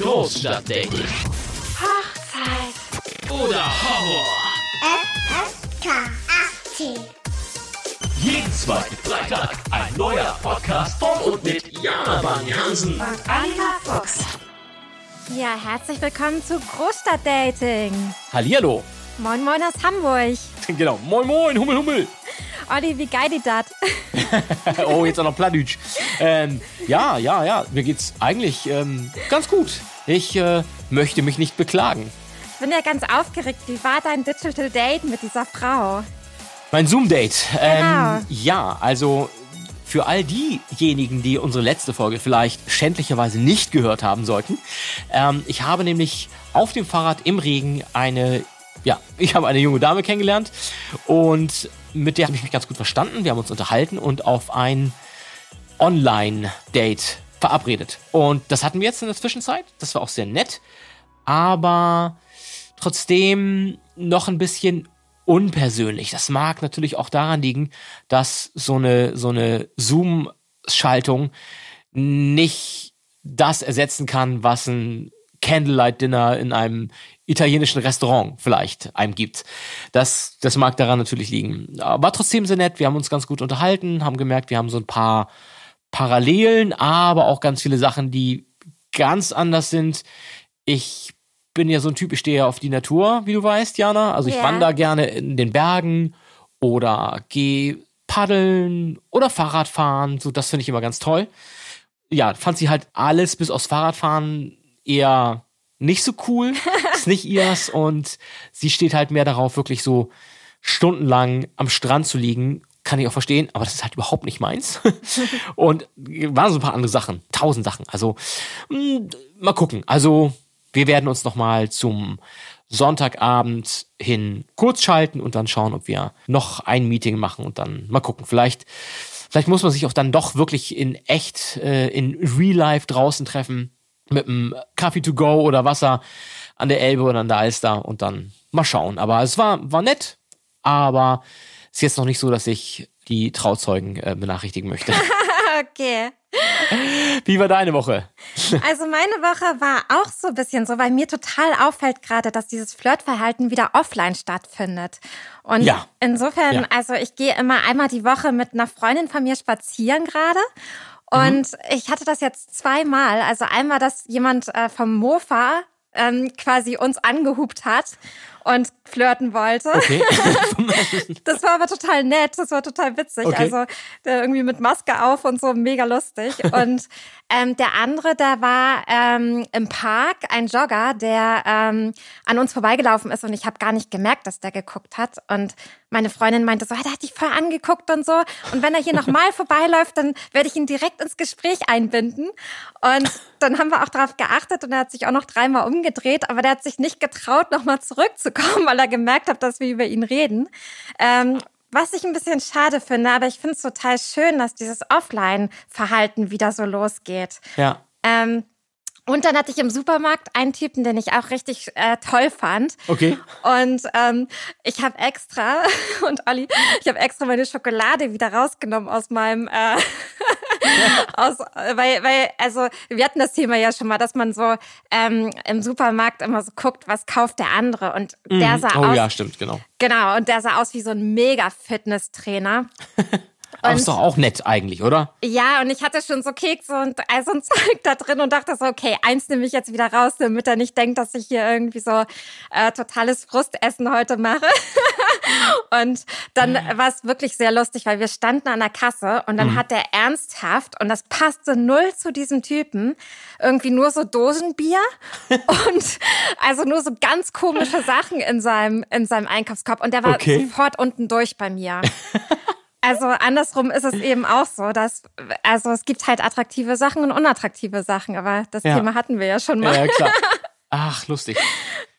Großstadtdating. Hochzeit. Oder Horror. FSK 18. Jeden zweiten Freitag ein neuer Podcast von und mit Jana Hansen. Und Oliver Fuchs. Ja, herzlich willkommen zu Großstadtdating. Hallihallo. Moin Moin aus Hamburg. Genau. Moin, moin, Hummel, Hummel. Olli, wie geil die dat? oh, jetzt auch noch Plattdeutsch. Ähm, ja, ja, ja. Mir geht's eigentlich ähm, ganz gut. Ich äh, möchte mich nicht beklagen. Ich bin ja ganz aufgeregt. Wie war dein Digital Date mit dieser Frau? Mein Zoom-Date. Ähm, Genau. ja, also für all diejenigen, die unsere letzte Folge vielleicht schändlicherweise nicht gehört haben sollten. Ähm, ich habe nämlich auf dem Fahrrad im Regen eine, ja, ich habe eine junge Dame kennengelernt und mit der habe ich mich ganz gut verstanden. Wir haben uns unterhalten und auf ein Online-Date verabredet. Und das hatten wir jetzt in der Zwischenzeit. Das war auch sehr nett. Aber trotzdem noch ein bisschen unpersönlich. Das mag natürlich auch daran liegen, dass so eine, so eine Zoom-Schaltung nicht das ersetzen kann, was ein Candlelight-Dinner in einem italienischen Restaurant vielleicht einem gibt. Das, das mag daran natürlich liegen. Aber trotzdem sehr nett. Wir haben uns ganz gut unterhalten, haben gemerkt, wir haben so ein paar Parallelen, aber auch ganz viele Sachen, die ganz anders sind. Ich bin ja so ein Typ, ich stehe ja auf die Natur, wie du weißt, Jana. Also ich Ja. wandere gerne in den Bergen oder gehe paddeln oder Fahrrad fahren. So, das finde ich immer ganz toll. Ja, fand sie halt alles bis aufs Fahrradfahren eher nicht so cool. Ist nicht ihrs und sie steht halt mehr darauf, wirklich so stundenlang am Strand zu liegen. Kann ich auch verstehen, aber das ist halt überhaupt nicht meins. und waren so ein paar andere Sachen, tausend Sachen. Also mh, mal gucken. Also wir werden uns noch mal zum Sonntagabend hin kurz schalten und dann schauen, ob wir noch ein Meeting machen und dann mal gucken. Vielleicht, vielleicht muss man sich auch dann doch wirklich in echt, äh, in Real Life draußen treffen mit einem Kaffee to go oder Wasser an der Elbe oder an der Alster und dann mal schauen. Aber es war, war nett, aber ist jetzt noch nicht so, dass ich die Trauzeugen äh, benachrichtigen möchte. Okay. Wie war deine Woche? Also meine Woche war auch so ein bisschen so, weil mir total auffällt gerade, dass dieses Flirtverhalten wieder offline stattfindet. Und Ja. insofern, Ja. also ich gehe immer einmal die Woche mit einer Freundin von mir spazieren gerade. Und ich hatte das jetzt zweimal. Also einmal, dass jemand äh, vom Mofa ähm, quasi uns angehupt hat und flirten wollte. Okay. Das war aber total nett, das war total witzig. Okay. Also der irgendwie mit Maske auf und so, mega lustig. Und ähm, der andere, der war ähm, im Park, ein Jogger, der ähm, an uns vorbeigelaufen ist und ich habe gar nicht gemerkt, dass der geguckt hat. Und meine Freundin meinte so, "Ah, der hat dich voll angeguckt und so. Und wenn er hier nochmal vorbeiläuft, dann werde ich ihn direkt ins Gespräch einbinden. Und dann haben wir auch darauf geachtet und er hat sich auch noch dreimal umgedreht, aber der hat sich nicht getraut, nochmal zurückzukommen, weil er gemerkt hat, dass wir über ihn reden. Ähm, was ich ein bisschen schade finde, aber ich finde es total schön, dass dieses Offline-Verhalten wieder so losgeht. ja. Ähm, und dann hatte ich im Supermarkt einen Typen, den ich auch richtig äh, toll fand. Okay. Und ähm, ich habe extra, und Olli, ich habe extra meine Schokolade wieder rausgenommen aus meinem, äh, aus, weil, weil, also wir hatten das Thema ja schon mal, dass man so ähm, im Supermarkt immer so guckt, was kauft der andere. Und der sah Oh aus, ja, stimmt, genau. genau, und der sah aus wie so ein mega Fitness-Trainer. Aber Und- ist doch auch nett eigentlich, oder? Ja, und ich hatte schon so Kekse und all so ein Zeug da drin und dachte so, okay, eins nehme ich jetzt wieder raus, damit er nicht denkt, dass ich hier irgendwie so äh, totales Frustessen heute mache. und dann war es wirklich sehr lustig, weil wir standen an der Kasse und dann hat er ernsthaft, und das passte null zu diesem Typen, irgendwie nur so Dosenbier und also nur so ganz komische Sachen in seinem, in seinem Einkaufskorb. Und der war Okay. sofort unten durch bei mir. Also andersrum ist es eben auch so, dass also es gibt halt attraktive Sachen und unattraktive Sachen, aber das Ja. Thema hatten wir ja schon mal. Ja, klar. Ach, lustig.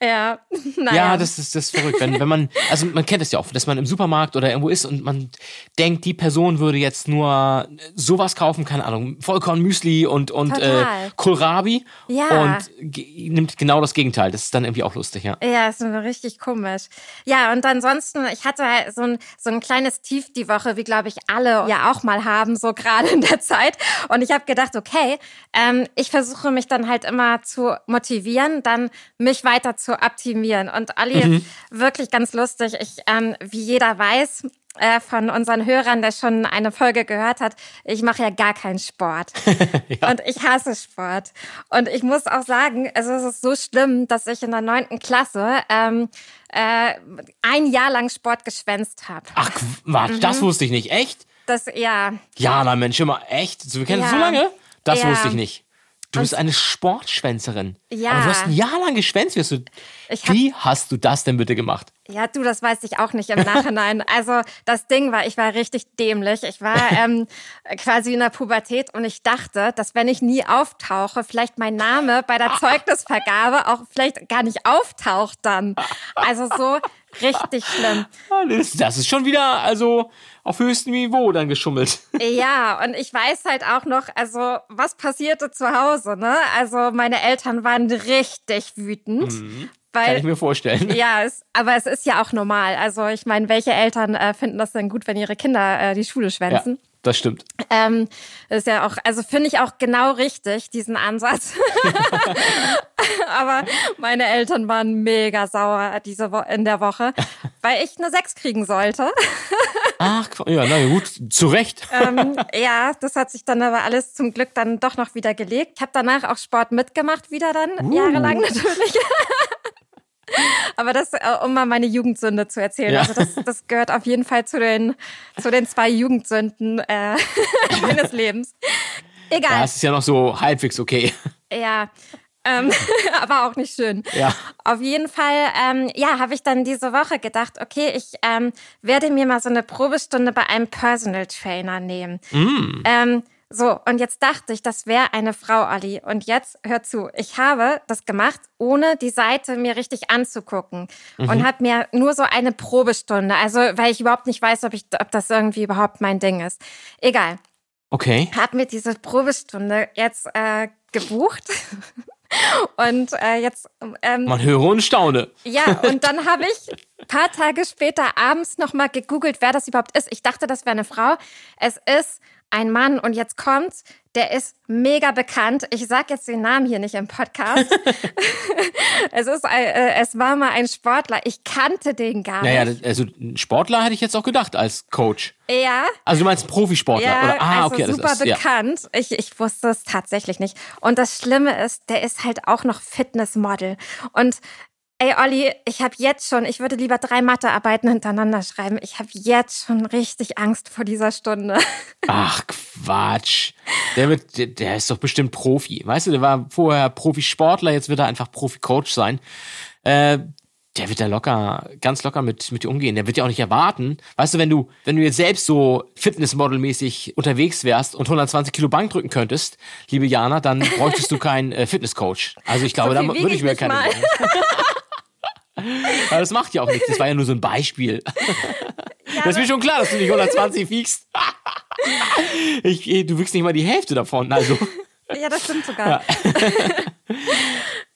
Ja, naja. Ja, das ist, das ist verrückt. Wenn, wenn man, also man kennt es ja auch, dass man im Supermarkt oder irgendwo ist und man denkt, die Person würde jetzt nur sowas kaufen, keine Ahnung, Vollkornmüsli und, und äh. Kohlrabi Ja. und nimmt genau das Gegenteil. Das ist dann irgendwie auch lustig, ja. Ja, ist richtig komisch. Ja, und ansonsten, ich hatte halt so ein, so ein kleines Tief die Woche, wie glaube ich alle ja auch mal haben, so gerade in der Zeit. Und ich habe gedacht, okay, ähm, ich versuche mich dann halt immer zu motivieren, dann mich weiter zu optimieren. Und Olli, wirklich ganz lustig. Ich, ähm, wie jeder weiß, äh, von unseren Hörern, der schon eine Folge gehört hat, ich mache ja gar keinen Sport. Und ich hasse Sport. Und ich muss auch sagen, also es ist so schlimm, dass ich in der neunten Klasse ähm, äh, ein Jahr lang Sport geschwänzt habe. Ach, warte, Mhm. das wusste ich nicht. Echt? Das, ja, Ja, na Mensch, immer echt? Wir kennen uns so Ja. lange? Das Ja. wusste ich nicht. Du bist eine Sportschwänzerin. Ja. Aber du hast ein Jahr lang geschwänzt. Wie hast du, Ich hab- wie hast du das denn bitte gemacht? Ja, du, das weiß ich auch nicht im Nachhinein. Also das Ding war, ich war richtig dämlich. Ich war ähm, quasi in der Pubertät und ich dachte, dass wenn ich nie auftauche, vielleicht mein Name bei der Zeugnisvergabe auch vielleicht gar nicht auftaucht dann. Also so richtig schlimm. Das ist schon wieder, also, auf höchstem Niveau dann geschummelt. Ja, und ich weiß halt auch noch, also was passierte zu Hause, ne? Also meine Eltern waren richtig wütend. Kann Weil ich mir vorstellen. Ja, es, aber es ist ja auch normal. Also ich meine, welche Eltern äh, finden das denn gut, wenn ihre Kinder äh, die Schule Ja, schwänzen? Das stimmt. Ähm, ist ja auch, also finde ich auch genau richtig, diesen Ansatz. aber meine Eltern waren mega sauer diese Wo in der Woche, weil ich eine Sechs kriegen sollte. Ach, ja, na gut, zu Recht. ähm, ja, das hat sich dann aber alles zum Glück dann doch noch wieder gelegt. Ich habe danach auch Sport mitgemacht, wieder dann, jahrelang natürlich. aber das, äh, um mal meine Jugendsünde zu erzählen. Ja. Also das, das gehört auf jeden Fall zu den, zu den zwei Jugendsünden äh, meines Lebens. Ja, Egal. es ist ja noch so halbwegs okay. Ja. Ähm, aber auch nicht schön. Ja. Auf jeden Fall, ähm, ja, habe ich dann diese Woche gedacht, okay, ich ähm, werde mir mal so eine Probestunde bei einem Personal Trainer nehmen. Ähm, so, und jetzt dachte ich, das wäre eine Frau, Ali. Und jetzt hör zu, ich habe das gemacht, ohne die Seite mir richtig anzugucken. Und habe mir nur so eine Probestunde, also weil ich überhaupt nicht weiß, ob, ich, ob das irgendwie überhaupt mein Ding ist. Egal Okay. habe mir diese Probestunde jetzt äh, gebucht. Und äh, jetzt, ähm, Man höre und staune. ja, und dann habe ich ein paar Tage später abends nochmal gegoogelt, wer das überhaupt ist. Ich dachte, das wäre eine Frau. Es ist ein Mann und jetzt kommt's, der ist mega bekannt. Ich sag jetzt den Namen hier nicht im Podcast. es ist, ein, äh, es war mal ein Sportler. Ich kannte den gar Naja, nicht. das- also Sportler hätte ich jetzt auch gedacht als Coach. Ja. Also du meinst Profisportler? Ja, oder? Ah, also okay, das super ist ja. bekannt. Ich, ich wusste es tatsächlich nicht. Und das Schlimme ist, der ist halt auch noch Fitnessmodel. Und ey, Olli, ich habe jetzt schon, ich würde lieber drei Mathearbeiten hintereinander schreiben. Ich habe jetzt schon richtig Angst vor dieser Stunde. Ach Quatsch. Der, wird, der, der ist doch bestimmt Profi. Weißt du, der war vorher Profisportler, jetzt wird er einfach Profi-Coach sein. Äh, der wird da locker, ganz locker mit, mit dir umgehen. Der wird ja auch nicht erwarten. Weißt du, wenn du, wenn du jetzt selbst so Fitnessmodel-mäßig unterwegs wärst und 120 Kilo Bank drücken könntest, liebe Jana, dann bräuchtest du keinen äh, Fitnesscoach. Also ich glaube, So da würde ich mir keine. Aber das macht ja auch nichts. Das war ja nur so ein Beispiel. das ist mir schon klar, dass du nicht 120 wiegst. Ich, du wiegst nicht mal die Hälfte davon. Also, ja, das stimmt sogar.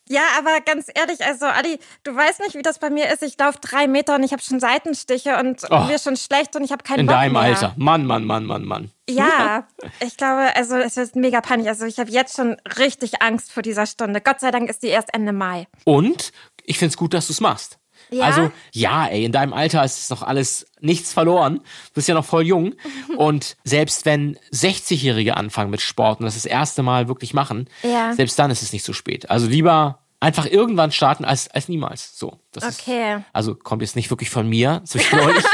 Ja, aber ganz ehrlich, also Adi, du weißt nicht, wie das bei mir ist. Ich laufe drei Meter und ich habe schon Seitenstiche und Oh. mir ist schon schlecht und ich habe keinen in Bock deinem mehr. Alter. Mann, Mann, Mann, Mann, Mann. Ja, ich glaube, also es ist mega panisch. Also ich habe jetzt schon richtig Angst vor dieser Stunde. Gott sei Dank ist die erst Ende Mai. Und ich find's gut, dass du's machst. Ja? Also, ja, ey, in deinem Alter ist noch alles nichts verloren. Du bist ja noch voll jung. Und selbst wenn 60-Jährige anfangen mit Sport und das das erste Mal wirklich machen, Ja. selbst dann ist es nicht so spät. Also lieber einfach irgendwann starten als, als niemals. So. Das Okay. Ist, also kommt jetzt nicht wirklich von mir. Das habe ich neulich,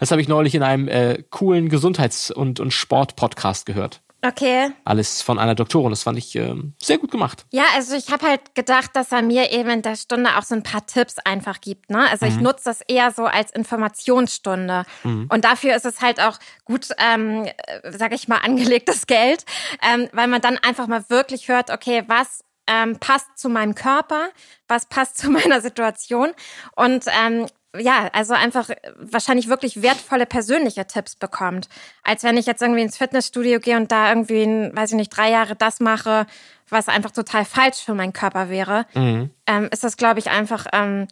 das habe ich neulich in einem äh, coolen Gesundheits- und, und Sport-Podcast gehört. Okay. Alles von einer Doktorin. Das fand ich ähm, sehr gut gemacht. Ja, also ich habe halt gedacht, dass er mir eben in der Stunde auch so ein paar Tipps einfach gibt. Ne? Also Mhm. ich nutze das eher so als Informationsstunde. Und dafür ist es halt auch gut, ähm, äh, sag ich mal, angelegtes Geld, ähm, weil man dann einfach mal wirklich hört, okay, was ähm, passt zu meinem Körper, was passt zu meiner Situation und ähm, ja, also einfach wahrscheinlich wirklich wertvolle persönliche Tipps bekommt, als wenn ich jetzt irgendwie ins Fitnessstudio gehe und da irgendwie, in, weiß ich nicht, drei Jahre das mache, was einfach total falsch für meinen Körper wäre. Mhm. Ähm, ist das, glaube ich, einfach ähm,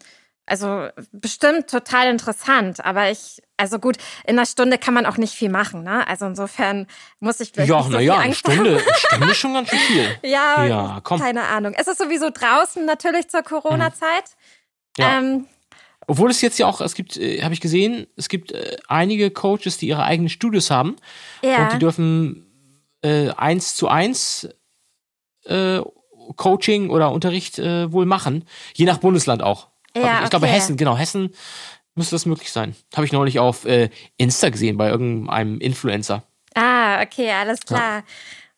also bestimmt total interessant, aber ich, also gut, in einer Stunde kann man auch nicht viel machen, ne? Also insofern muss ich wirklich Ja, so naja, viel eine. Stunde, eine Stunde schon ganz schön viel. Ja, Ja, komm. keine Ahnung. Es ist sowieso draußen natürlich zur Corona-Zeit. Ja. Ähm, Obwohl es jetzt ja auch, es gibt, äh, habe ich gesehen, es gibt äh, einige Coaches, die ihre eigenen Studios haben ja. und die dürfen äh, eins zu eins äh, Coaching oder Unterricht äh, wohl machen, je nach Bundesland auch. Ja, ich, ich glaube okay. Hessen, genau, Hessen müsste das möglich sein. Habe ich neulich auf äh, Insta gesehen bei irgendeinem Influencer. Ah, okay, alles klar.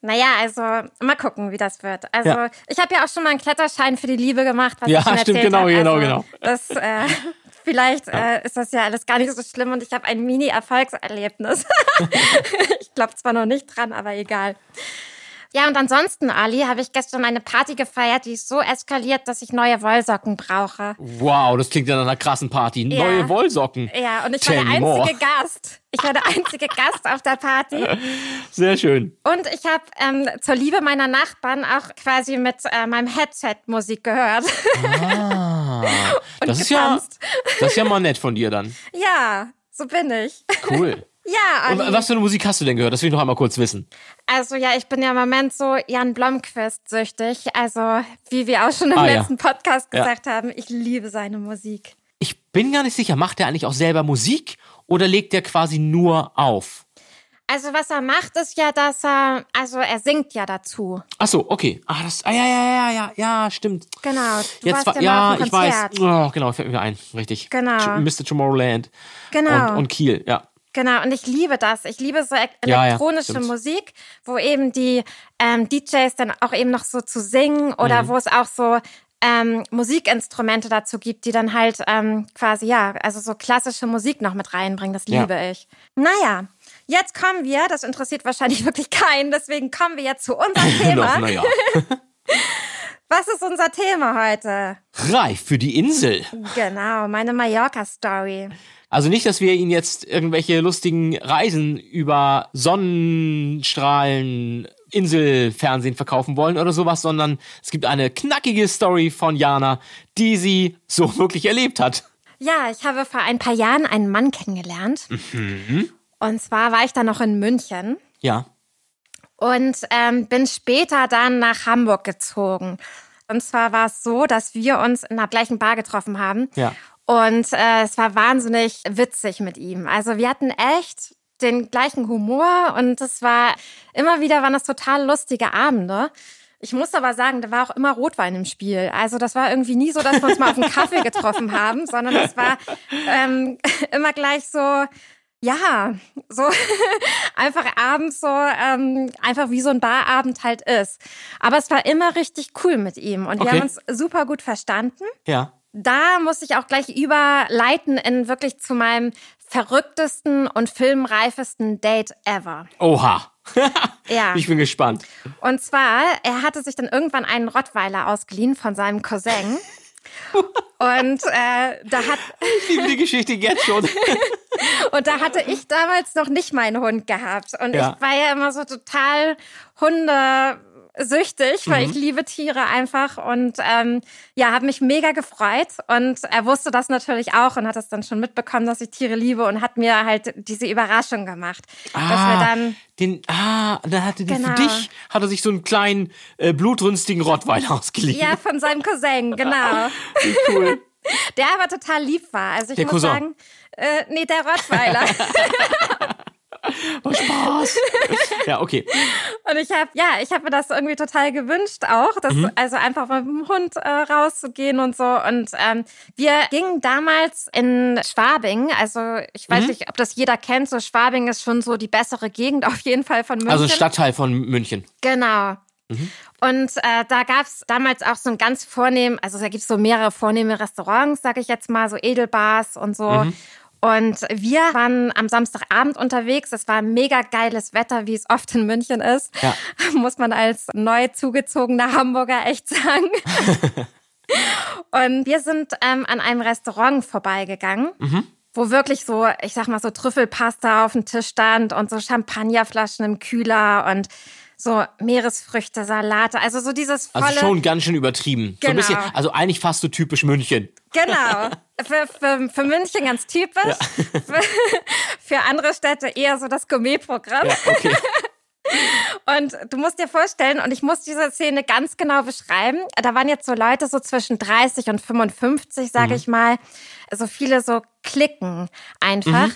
Naja, also mal gucken, wie das wird. Also Ja. ich habe ja auch schon mal einen Kletterschein für die Liebe gemacht, was Ja, ich schon stimmt, genau, genau, also, genau. Das, äh, vielleicht äh, ist das ja alles gar nicht so schlimm und ich habe ein Mini-Erfolgserlebnis. ich glaube zwar noch nicht dran, aber egal. Ja, und ansonsten, Ali, habe ich gestern eine Party gefeiert, die ist so eskaliert, dass ich neue Wollsocken brauche. Wow, das klingt ja nach einer krassen Party. Ja. Neue Wollsocken. Ja, und ich Tell war der more. einzige Gast. Ich war der einzige Gast auf der Party. Sehr schön. Und ich habe ähm, zur Liebe meiner Nachbarn auch quasi mit äh, meinem Headset Musik gehört. Ah, das ist ja, das ist ja mal nett von dir dann. ja, so bin ich. Cool. Ja, Und Ali. was für eine Musik hast du denn gehört? Das will ich noch einmal kurz wissen. also ja, ich bin ja im Moment so Jan Blomqvist süchtig. Also wie wir auch schon im Ah, ja. letzten Podcast Ja. gesagt haben, ich liebe seine Musik. Ich bin gar nicht sicher, macht er eigentlich auch selber Musik oder legt er quasi nur auf? Also was er macht, ist ja, dass er, also er singt ja dazu. Ach so, okay. Ah, das, ah, ja, ja, ja, ja, ja, stimmt. Genau. Du Jetzt war, ja, ja, ich weiß. Oh, genau, fällt mir ein, richtig. Genau. Mr. Tomorrowland Genau. und, und Kiel, ja. Genau, und ich liebe das. Ich liebe so e- Ja, ja, elektronische. Musik, wo eben die ähm, DJs dann auch eben noch so zu singen oder Mhm. wo es auch so ähm, Musikinstrumente dazu gibt, die dann halt ähm, quasi, ja, also so klassische Musik noch mit reinbringen. Das Ja. liebe ich. Naja, jetzt kommen wir, das interessiert wahrscheinlich wirklich keinen, deswegen kommen wir jetzt zu unserem Thema. Naja. Was ist unser Thema heute? Reif für die Insel. Genau, meine Mallorca-Story. Also nicht, dass wir Ihnen jetzt irgendwelche lustigen Reisen über Sonnenstrahlen, Inselfernsehen verkaufen wollen oder sowas, sondern es gibt eine knackige Story von Jana, die sie so wirklich erlebt hat. Ja, ich habe vor ein paar Jahren einen Mann kennengelernt. Mhm. Und zwar war ich da noch in München Ja. und ähm, bin später dann nach Hamburg gezogen. Und zwar war es so, dass wir uns in der gleichen Bar getroffen haben. Ja. Und äh, es war wahnsinnig witzig mit ihm. Also wir hatten echt den gleichen Humor und es war immer wieder waren das total lustige Abende. Ich muss aber sagen, da war auch immer Rotwein im Spiel. Also das war irgendwie nie so, dass wir uns mal auf einen Kaffee getroffen haben, sondern das war ähm, immer gleich so, ja, so einfach abends so, ähm, einfach wie so ein Barabend halt ist. Aber es war immer richtig cool mit ihm und wir Okay. haben uns super gut verstanden Ja. da muss ich auch gleich überleiten in wirklich zu meinem verrücktesten und filmreifesten Date ever. Oha. Ja. Ich bin gespannt. Und zwar, er hatte sich dann irgendwann einen Rottweiler ausgeliehen von seinem Cousin. Und äh, da hat Ich liebe die Geschichte jetzt schon. und da hatte ich damals noch nicht meinen Hund gehabt. Und Ja. ich war ja immer so total hundesüchtig, weil Mhm. ich liebe Tiere einfach. Und ähm, ja, habe mich mega gefreut. Und er wusste das natürlich auch und hat das dann schon mitbekommen, dass ich Tiere liebe und hat mir halt diese Überraschung gemacht. Dass wir Ah, dann den, ah, dann hatte Genau. für dich, hat er sich so einen kleinen, äh, blutrünstigen Rottweiler ausgeliehen. ja, von seinem Cousin, genau. Cool. Der aber total lieb war. Also ich Der muss Cousin. sagen, äh, nee, der Rottweiler. Oh, Spaß. ja, okay. Und ich habe, ja, ich habe mir das irgendwie total gewünscht auch, dass, Mhm. also einfach mit dem Hund äh, rauszugehen und so. Und ähm, wir gingen damals in Schwabing, also ich Mhm. weiß nicht, ob das jeder kennt, so Schwabing ist schon so die bessere Gegend auf jeden Fall von München. Also Stadtteil von München. Genau. Und äh, da gab's damals auch so ein ganz vornehm, also da gibt's so mehrere vornehme Restaurants, sag ich jetzt mal, so Edelbars und so. Und wir waren am Samstagabend unterwegs. Es war mega geiles Wetter, wie es oft in München ist. Ja. Muss man als neu zugezogener Hamburger echt sagen. Und wir sind ähm, an einem Restaurant vorbeigegangen, wo wirklich so, ich sag mal, so Trüffelpasta auf dem Tisch stand und so Champagnerflaschen im Kühler und so Meeresfrüchte, Salate. Also so dieses volle. Also schon ganz schön übertrieben. So ein Genau. bisschen, also eigentlich fast so typisch München. Genau. Für, für, für München ganz typisch. Für, für andere Städte eher so das Gourmetprogramm. Ja, okay. Und du musst dir vorstellen, und ich muss diese Szene ganz genau beschreiben. Da waren jetzt so Leute so zwischen 30 und 55, sage ich mal. So viele so Klicken einfach,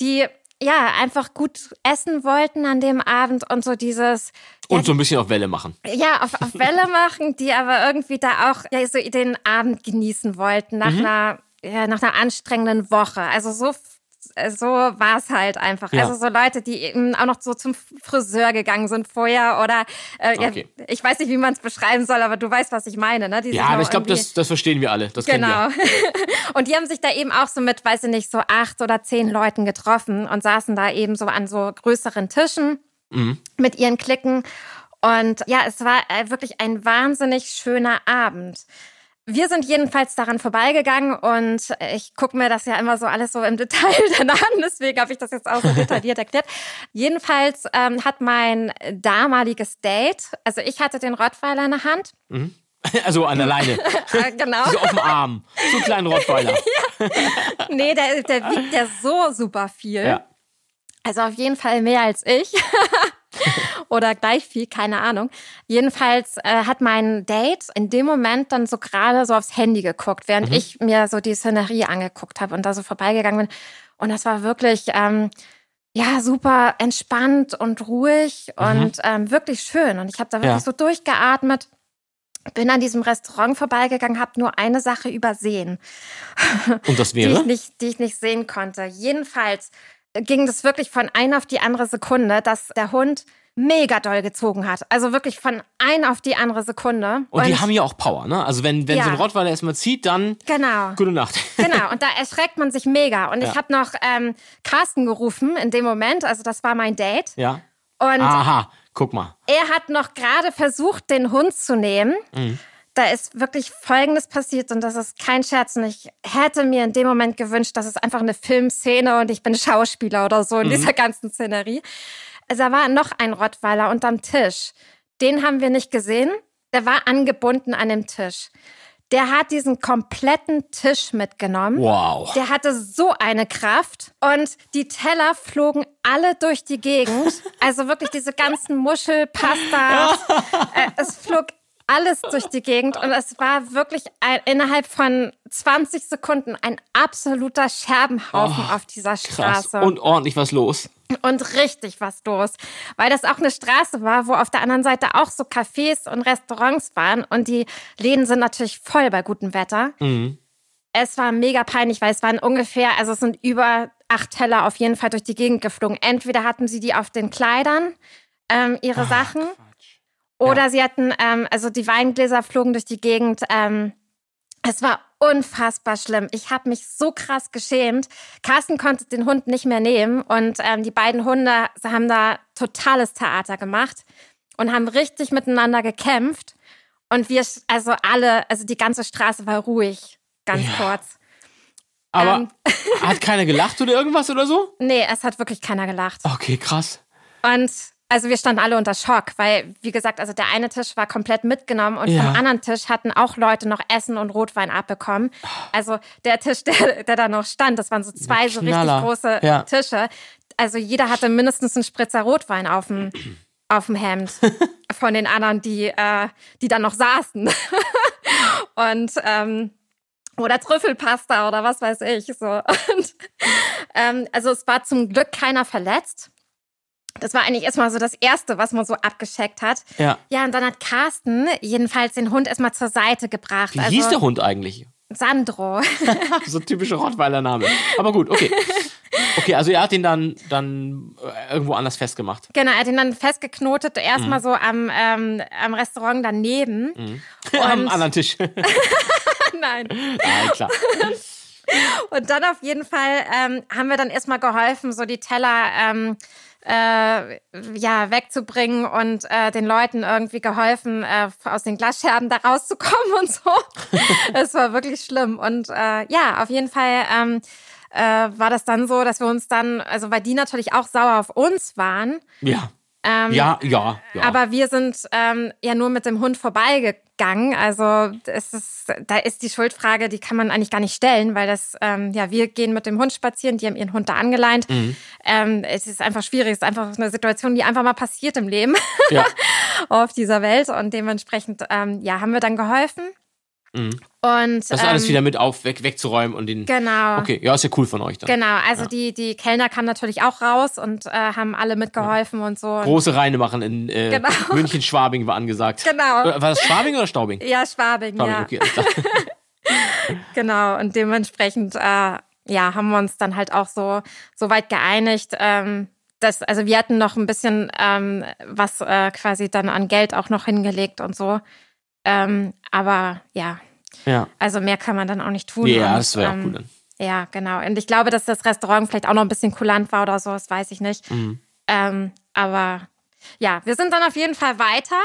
die ja einfach gut essen wollten an dem Abend und so dieses Und so ein bisschen auf Welle machen. ja, auf, auf Welle machen, die aber irgendwie da auch ja, so den Abend genießen wollten nach, einer, ja, nach einer anstrengenden Woche. Also so, so war es halt einfach. Ja. Also so Leute, die eben auch noch so zum Friseur gegangen sind vorher oder äh, Okay. ja, ich weiß nicht, wie man es beschreiben soll, aber du weißt, was ich meine. Ne? Die Ja, aber ich glaube, das, das verstehen wir alle. Das Genau. Und die haben sich da eben auch so mit, weiß ich nicht, so acht oder zehn Leuten getroffen und saßen da eben so an so größeren Tischen Mhm. mit ihren Klicken. Und ja, es war äh, wirklich ein wahnsinnig schöner Abend. Wir sind jedenfalls daran vorbeigegangen und ich gucke mir das ja immer so alles so im Detail dann an, deswegen habe ich das jetzt auch so detailliert erklärt. Jedenfalls ähm, hat mein damaliges Date, also ich hatte den Rottweiler in der Hand, Also an der Leine. äh, genau. So auf dem Arm. So einen kleinen Rottweiler. Nee, der, der wiegt ja so super viel. Ja. Also auf jeden Fall mehr als ich. Oder gleich viel, keine Ahnung. Jedenfalls äh, hat mein Date in dem Moment dann so gerade so aufs Handy geguckt, Mhm. während ich mir so die Szenerie angeguckt habe und da so vorbeigegangen bin. Und das war wirklich, ähm, ja, super entspannt und ruhig und ähm, wirklich schön. Und ich habe da wirklich Mhm. Ja. so durchgeatmet. Bin an diesem Restaurant vorbeigegangen, habe nur eine Sache übersehen Und das die ich, wäre? nicht, die ich nicht sehen konnte. Jedenfalls ging das wirklich von einer auf die andere Sekunde, dass der Hund mega doll gezogen hat. Also wirklich von ein auf die andere Sekunde. Und die haben ja auch Power, ne? Also wenn, wenn Ja. so ein Rottweiler erstmal zieht, dann Genau. gute Nacht. Genau, und da erschreckt man sich mega. Und ich Ja. habe noch ähm, Carsten gerufen in dem Moment, also das war mein Date. Ja. Und Aha, guck mal. er hat noch gerade versucht, den Hund zu nehmen. Mhm. Da ist wirklich Folgendes passiert und das ist kein Scherz. Und ich hätte mir in dem Moment gewünscht, dass es einfach eine Filmszene und ich bin Schauspieler oder so in Mhm. dieser ganzen Szenerie. Also da war noch ein Rottweiler unterm Tisch. Den haben wir nicht gesehen. Der war angebunden an dem Tisch. Der hat diesen kompletten Tisch mitgenommen. Wow. Der hatte so eine Kraft und die Teller flogen alle durch die Gegend. Also wirklich diese ganzen Muschelpastas. äh, es flog alles durch die Gegend und es war wirklich ein, innerhalb von 20 Sekunden ein absoluter Scherbenhaufen auf dieser Krass. Straße. Und ordentlich was los. Und richtig was los. Weil das auch eine Straße war, wo auf der anderen Seite auch so Cafés und Restaurants waren. Und die Läden sind natürlich voll bei gutem Wetter. Es war mega peinlich, weil es waren ungefähr, also es sind über acht Teller auf jeden Fall durch die Gegend geflogen. Entweder hatten sie die auf den Kleidern, ähm, ihre Sachen, oder sie hatten, ähm, also die Weingläser flogen durch die Gegend. Ähm, es war unfassbar schlimm. Ich habe mich so krass geschämt. Carsten konnte den Hund nicht mehr nehmen und ähm, die beiden Hunde haben da totales Theater gemacht und haben richtig miteinander gekämpft. Und wir, also alle, also die ganze Straße war ruhig, ganz Ja. kurz. Aber Ähm. hat keiner gelacht oder irgendwas oder so? Nee, es hat wirklich keiner gelacht. Okay, krass. Und also wir standen alle unter Schock, weil, wie gesagt, also der eine Tisch war komplett mitgenommen und Ja. vom anderen Tisch hatten auch Leute noch Essen und Rotwein abbekommen. Also der Tisch, der, der da noch stand, das waren so zwei so richtig große Ja. Tische. Also jeder hatte mindestens einen Spritzer Rotwein auf dem, auf dem Hemd von den anderen, die, äh, die dann noch saßen. und ähm, oder Trüffelpasta oder was weiß ich. So. Und, ähm, also es war zum Glück keiner verletzt. Das war eigentlich erstmal so das Erste, was man so abgescheckt hat. Ja. Ja, und dann hat Carsten jedenfalls den Hund erstmal zur Seite gebracht. Wie also hieß der Hund eigentlich? Sandro. So ein typischer Rottweiler Name. Aber gut, okay. Okay, also er hat ihn dann, dann äh, irgendwo anders festgemacht. genau, er hat ihn dann festgeknotet, Mhm. erstmal so am, ähm, am Restaurant daneben. Am Und- anderen Tisch. Nein. Nein, klar. Und dann auf jeden Fall ähm, haben wir dann erstmal geholfen, so die Teller ähm, äh, ja, wegzubringen und äh, den Leuten irgendwie geholfen, äh, aus den Glasscherben da rauszukommen und so. Es war wirklich schlimm. Und äh, ja, auf jeden Fall ähm, äh, war das dann so, dass wir uns dann, also weil die natürlich auch sauer auf uns waren, Ja. Ähm, Ja, ja, ja. aber wir sind ähm, ja nur mit dem Hund vorbeigegangen. Also es ist, da ist die Schuldfrage, die kann man eigentlich gar nicht stellen, weil das, ähm, ja, wir gehen mit dem Hund spazieren, die haben ihren Hund da angeleint. Mhm. Ähm, es ist einfach schwierig, es ist einfach eine Situation, die einfach mal passiert im Leben ja. auf dieser Welt. Und dementsprechend, ähm, ja, haben wir dann geholfen. Mhm. Und Das alles ähm, wieder mit auf, weg, wegzuräumen und den. Genau. Okay, ja, ist ja cool von euch dann. Genau, also Ja. die, die Kellner kamen natürlich auch raus und äh, haben alle mitgeholfen und so. Große Reine machen in äh, Genau. München, Schwabing war angesagt. Genau. Äh, War das Schwabing oder Staubing? ja, Schwabing, Schwabing, ja. okay. Genau, und dementsprechend, äh, ja, haben wir uns dann halt auch so, so weit geeinigt, ähm, dass, also wir hatten noch ein bisschen ähm, was äh, quasi dann an Geld auch noch hingelegt und so. Ähm, aber ja, Ja. also mehr kann man dann auch nicht tun. Ja, und, das wäre auch ähm, cool dann. Ja, genau. Und ich glaube, dass das Restaurant vielleicht auch noch ein bisschen kulant war oder so, das weiß ich nicht. Mhm. Ähm, aber ja, wir sind dann auf jeden Fall weiter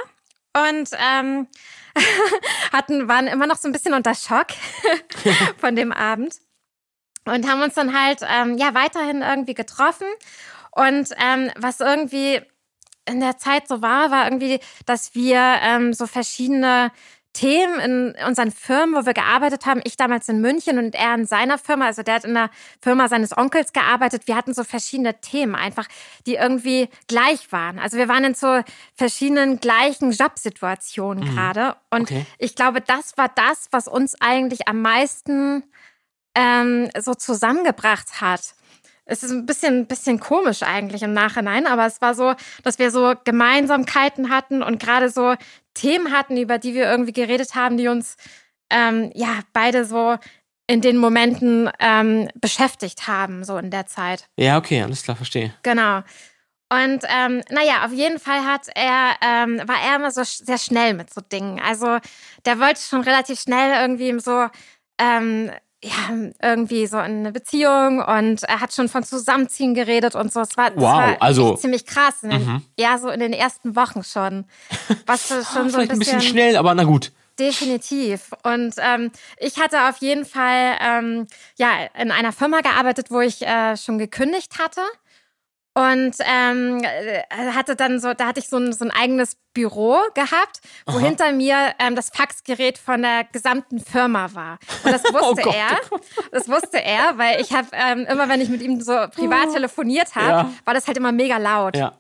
und ähm, hatten, waren immer noch so ein bisschen unter Schock von dem Abend und haben uns dann halt ähm, ja weiterhin irgendwie getroffen. Und ähm, was irgendwie in der Zeit so war, war irgendwie, dass wir ähm, so verschiedene Themen in unseren Firmen, wo wir gearbeitet haben, ich damals in München und er in seiner Firma, also der hat in der Firma seines Onkels gearbeitet. Wir hatten so verschiedene Themen einfach, die irgendwie gleich waren. Also wir waren in so verschiedenen gleichen Jobsituationen gerade. Und Okay. ich glaube, das war das, was uns eigentlich am meisten ähm, so zusammengebracht hat. Es ist ein bisschen, bisschen komisch eigentlich im Nachhinein, aber es war so, dass wir so Gemeinsamkeiten hatten und gerade so Themen hatten, über die wir irgendwie geredet haben, die uns ähm, ja beide so in den Momenten ähm, beschäftigt haben, so in der Zeit. Ja, okay, alles klar, verstehe. Genau. Und ähm, naja, auf jeden Fall hat er, ähm, war er immer so sehr schnell mit so Dingen. Also der wollte schon relativ schnell irgendwie so, ähm, ja, irgendwie so in eine Beziehung und er hat schon von Zusammenziehen geredet und so. Es war, Wow, war also- ziemlich krass. Den, Mhm. Ja, so in den ersten Wochen schon. Was so- schon so Vielleicht ein bisschen schnell, aber na gut. Definitiv. Und ähm, ich hatte auf jeden Fall ähm, ja in einer Firma gearbeitet, wo ich äh, schon gekündigt hatte. Und ähm, äh, hatte dann so, da hatte ich so ein, so ein eigenes Büro gehabt, wo Aha. hinter mir ähm, das Faxgerät von der gesamten Firma war. Und das wusste Gott, er. Das wusste er, weil ich habe ähm, immer, wenn ich mit ihm so privat telefoniert habe, Ja. war das halt immer mega laut. Ja.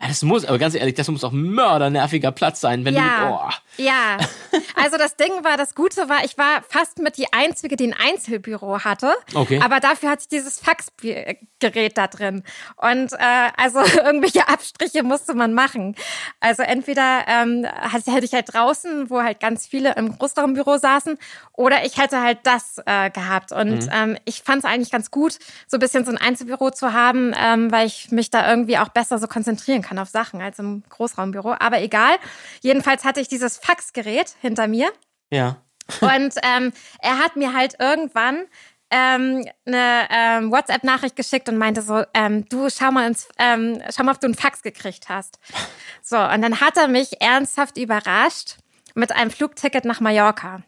Ja. Das muss, aber ganz ehrlich, das muss auch mördernerviger Platz sein, wenn Ja. du. Oh. Ja, also das Ding war, das Gute war, ich war fast mit die Einzige, die ein Einzelbüro hatte. Okay. Aber dafür hatte ich dieses Faxgerät da drin. Und äh, also irgendwelche Abstriche musste man machen. Also entweder ähm, hätte ich halt draußen, wo halt ganz viele im Großraumbüro saßen, oder ich hätte halt das äh, gehabt. Und ähm, ich fand es eigentlich ganz gut, so ein bisschen so ein Einzelbüro zu haben, ähm, weil ich mich da irgendwie auch besser so konzentrieren kann auf Sachen als im Großraumbüro. Aber egal. Jedenfalls hatte ich dieses Faxgerät hinter mir. Ja. Und ähm, er hat mir halt irgendwann ähm, eine ähm, WhatsApp-Nachricht geschickt und meinte so, ähm, du schau mal ins, ähm, schau mal, ob du einen Fax gekriegt hast. So, und dann hat er mich ernsthaft überrascht mit einem Flugticket nach Mallorca.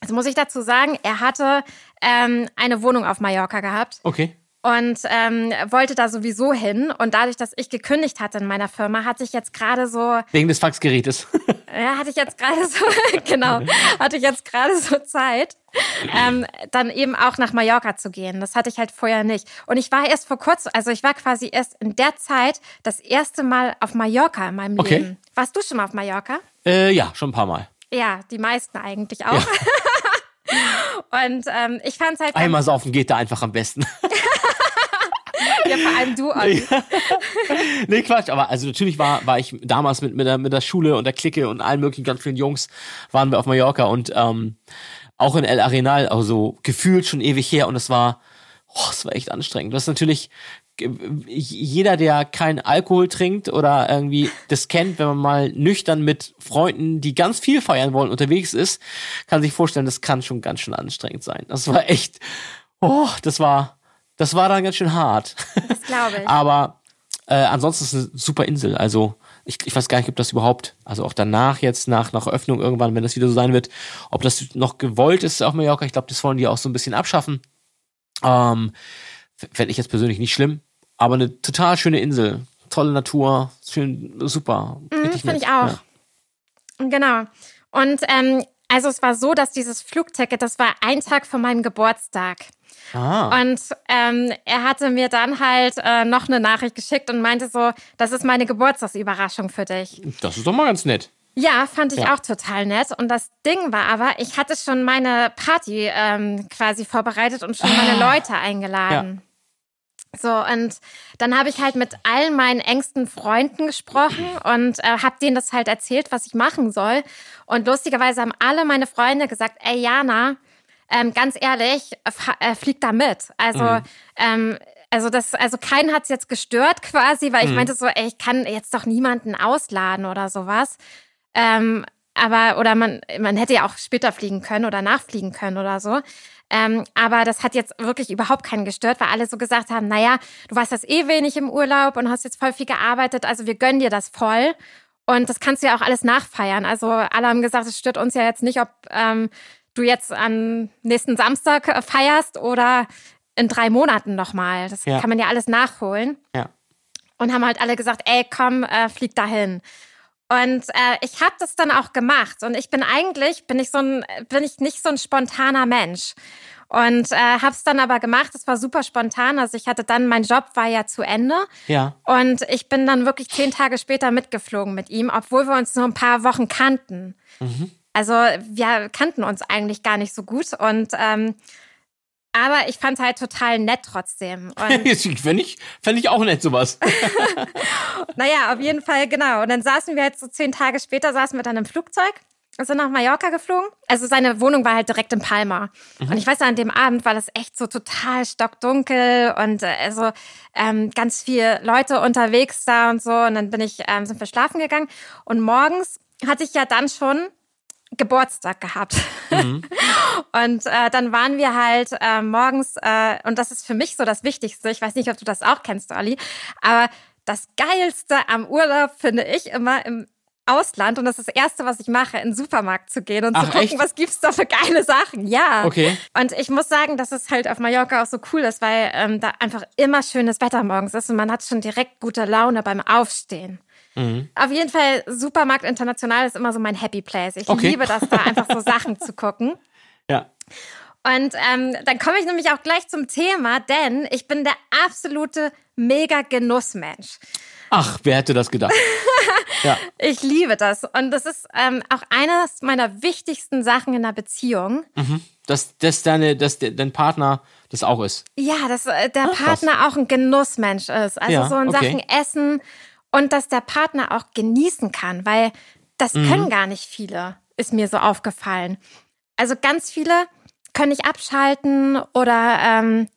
Also muss ich dazu sagen, er hatte ähm, eine Wohnung auf Mallorca gehabt Okay. Und ähm, wollte da sowieso hin. Und dadurch, dass ich gekündigt hatte in meiner Firma, hatte ich jetzt gerade so Wegen des Faxgerätes. ja, hatte ich jetzt gerade so, genau, hatte ich jetzt gerade so Zeit, ähm, dann eben auch nach Mallorca zu gehen. Das hatte ich halt vorher nicht. Und ich war erst vor kurzem, also ich war quasi erst in der Zeit das erste Mal auf Mallorca in meinem Okay. Leben. Warst du schon mal auf Mallorca? äh, ja, schon ein paar Mal. Ja, die meisten eigentlich auch. Und ähm, ich fand es halt Einmal saufen geht da einfach am besten. Ja, vor allem du, Olli. nee, Quatsch, aber also natürlich war, war ich damals mit, mit, der, mit der Schule und der Clique und allen möglichen ganz vielen Jungs waren wir auf Mallorca und ähm, auch in El Arenal, also gefühlt schon ewig her und es war, oh, es war echt anstrengend. Du hast natürlich jeder, der keinen Alkohol trinkt oder irgendwie das kennt, wenn man mal nüchtern mit Freunden, die ganz viel feiern wollen, unterwegs ist, kann sich vorstellen, das kann schon ganz schön anstrengend sein. Das war echt, oh, das war, das war dann ganz schön hart. Das glaube ich. Aber äh, ansonsten ist es eine super Insel. Also ich, ich weiß gar nicht, ob das überhaupt, also auch danach jetzt, nach, nach Öffnung irgendwann, wenn das wieder so sein wird, ob das noch gewollt ist auf Mallorca. Ich glaube, das wollen die auch so ein bisschen abschaffen. Ähm, Fände ich jetzt persönlich nicht schlimm, aber eine total schöne Insel. Tolle Natur, schön, super. Mhm, Finde ich auch. Ja. Genau. Und ähm, also es war so, dass dieses Flugticket, das war ein Tag vor meinem Geburtstag. Ah, Und ähm, er hatte mir dann halt äh, noch eine Nachricht geschickt und meinte so, das ist meine Geburtstagsüberraschung für dich. das ist doch mal ganz nett. Ja, fand ich Ja. auch total nett. Und das Ding war aber, ich hatte schon meine Party ähm, quasi vorbereitet und schon meine Leute eingeladen. So, und dann habe ich halt mit allen meinen engsten Freunden gesprochen und äh, habe denen das halt erzählt, was ich machen soll. Und lustigerweise haben alle meine Freunde gesagt, ey Jana, ähm, ganz ehrlich, f- äh, flieg da mit. Also, ähm, also das, also keinen hat's jetzt gestört quasi, weil ich meinte so, ey, ich kann jetzt doch niemanden ausladen oder sowas. Ähm, aber, oder man, man hätte ja auch später fliegen können oder nachfliegen können oder so. Ähm, aber das hat jetzt wirklich überhaupt keinen gestört, weil alle so gesagt haben, naja, du warst jetzt eh wenig im Urlaub und hast jetzt voll viel gearbeitet, also wir gönnen dir das voll. Und das kannst du ja auch alles nachfeiern. Also alle haben gesagt, es stört uns ja jetzt nicht, ob ähm, du jetzt am nächsten Samstag äh, feierst oder in drei Monaten nochmal. Das Ja. kann man ja alles nachholen Ja. und haben halt alle gesagt, ey, komm, äh, flieg dahin. Und äh, ich habe das dann auch gemacht. Und ich bin eigentlich, bin ich so ein, bin ich nicht so ein spontaner Mensch. Und äh, habe es dann aber gemacht. Es war super spontan. Also ich hatte dann, mein Job war ja zu Ende. Ja. Und ich bin dann wirklich zehn Tage später mitgeflogen mit ihm, obwohl wir uns nur ein paar Wochen kannten. Also wir kannten uns eigentlich gar nicht so gut. Und ähm, aber ich fand halt total nett trotzdem. Fände ich, fänd ich auch nett, sowas. Naja, auf jeden Fall, genau. Und dann saßen wir halt so zehn Tage später, saßen wir dann im Flugzeug und sind nach Mallorca geflogen. Also seine Wohnung war halt direkt in Palma. Und ich weiß, an dem Abend war das echt so total stockdunkel und äh, also ähm, ganz viele Leute unterwegs da und so. Und dann bin ich, ähm, sind wir schlafen gegangen. Und morgens hatte ich ja dann schon Geburtstag gehabt. und äh, dann waren wir halt äh, morgens, äh, und das ist für mich so das Wichtigste. Ich weiß nicht, ob du das auch kennst, Olli, aber das Geilste am Urlaub finde ich immer im Ausland und das ist das Erste, was ich mache, in den Supermarkt zu gehen und Ach, zu gucken, echt? was gibt's da für geile Sachen. Ja. Okay. Und ich muss sagen, dass es halt auf Mallorca auch so cool ist, weil ähm, da einfach immer schönes Wetter morgens ist und man hat schon direkt gute Laune beim Aufstehen. Mhm. Auf jeden Fall, Supermarkt International ist immer so mein Happy Place. Ich Okay. liebe das, da einfach so Sachen zu gucken. Ja. Und ähm, dann komme ich nämlich auch gleich zum Thema, denn ich bin der absolute Mega-Genussmensch. Ach, wer hätte das gedacht? ja. Ich liebe das. Und das ist ähm, auch eines meiner wichtigsten Sachen in einer Beziehung. Dass, dass, deine, dass de- dein Partner das auch ist. Ja, dass äh, der Ach. Partner auch ein Genussmensch ist. Also Ja, so in okay. Sachen Essen und dass der Partner auch genießen kann, weil das Mhm. können gar nicht viele, ist mir so aufgefallen. Also ganz viele können nicht abschalten oder ähm,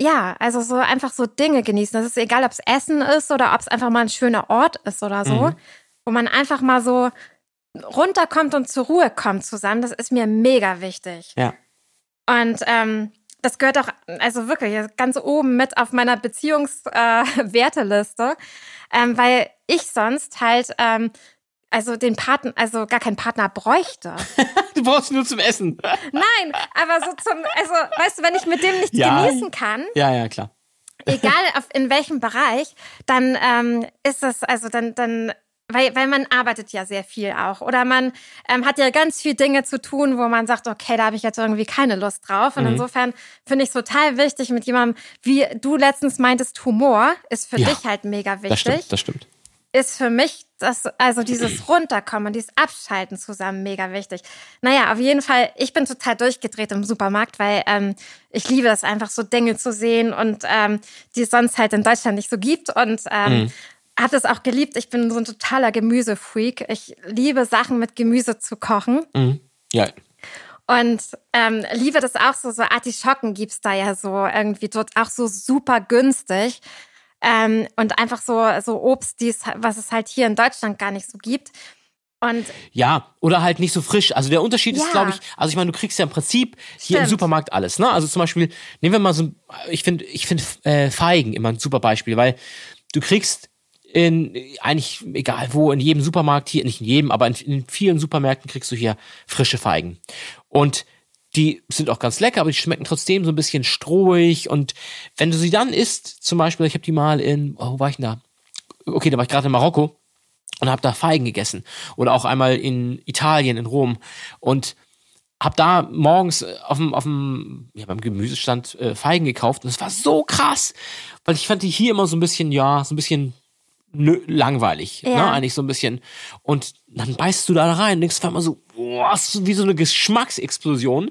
ja, also so einfach so Dinge genießen. Das ist egal, ob es Essen ist oder ob es einfach mal ein schöner Ort ist oder so, Mhm. wo man einfach mal so runterkommt und zur Ruhe kommt zusammen. Das ist mir mega wichtig. Ja. Und ähm, das gehört auch, also wirklich, ganz oben mit auf meiner Beziehungswerteliste, äh, ähm, weil ich sonst halt, ähm, also den Partner, also gar keinen Partner bräuchte. Du brauchst nur zum Essen. Nein, aber so zum, also weißt du, wenn ich mit dem nicht Ja. genießen kann, ja, ja, klar. egal auf, in welchem Bereich, dann ähm, ist es, also dann, dann, weil, weil man arbeitet ja sehr viel auch. Oder man ähm, hat ja ganz viel Dinge zu tun, wo man sagt, okay, da habe ich jetzt irgendwie keine Lust drauf. Und Mhm. insofern finde ich es total wichtig, mit jemandem, wie du letztens meintest, Humor ist für Ja, dich halt mega Das wichtig. stimmt, das stimmt. Ist für mich das, also dieses Runterkommen, dieses Abschalten zusammen mega wichtig. Naja, auf jeden Fall, ich bin total durchgedreht im Supermarkt, weil ähm, ich liebe es einfach so Dinge zu sehen und ähm, die es sonst halt in Deutschland nicht so gibt. Und ähm, Mhm. Habe es auch geliebt. Ich bin so ein totaler Gemüsefreak. Ich liebe Sachen mit Gemüse zu kochen. Mhm. Ja. Und ähm, liebe das auch so, so Artischocken gibt's da ja so irgendwie dort auch so super günstig. Ähm, und einfach so, so Obst, die's, was es halt hier in Deutschland gar nicht so gibt. Und Ja, oder halt nicht so frisch. Also der Unterschied Ja. ist, glaube ich, also ich meine, du kriegst ja im Prinzip hier im Stimmt. Supermarkt alles. Ne? Also zum Beispiel, nehmen wir mal so, ich finde ich finde äh, Feigen immer ein super Beispiel, weil du kriegst in eigentlich egal wo, in jedem Supermarkt hier, nicht in jedem, aber in, in vielen Supermärkten kriegst du hier frische Feigen. Und die sind auch ganz lecker, aber die schmecken trotzdem so ein bisschen strohig. Und wenn du sie dann isst, zum Beispiel, ich habe die mal in, oh, wo war ich denn da? Okay, da war ich gerade in Marokko und habe da Feigen gegessen. Oder auch einmal in Italien, in Rom. Und habe da morgens äh, auf dem, auf dem, ja, beim Gemüsestand äh, Feigen gekauft. Und es war so krass, weil ich fand die hier immer so ein bisschen, ja, so ein bisschen nö, langweilig. Ja. Ne, eigentlich so ein bisschen. Und dann beißt du da rein und denkst auf einmal so, boah, wie so eine Geschmacksexplosion.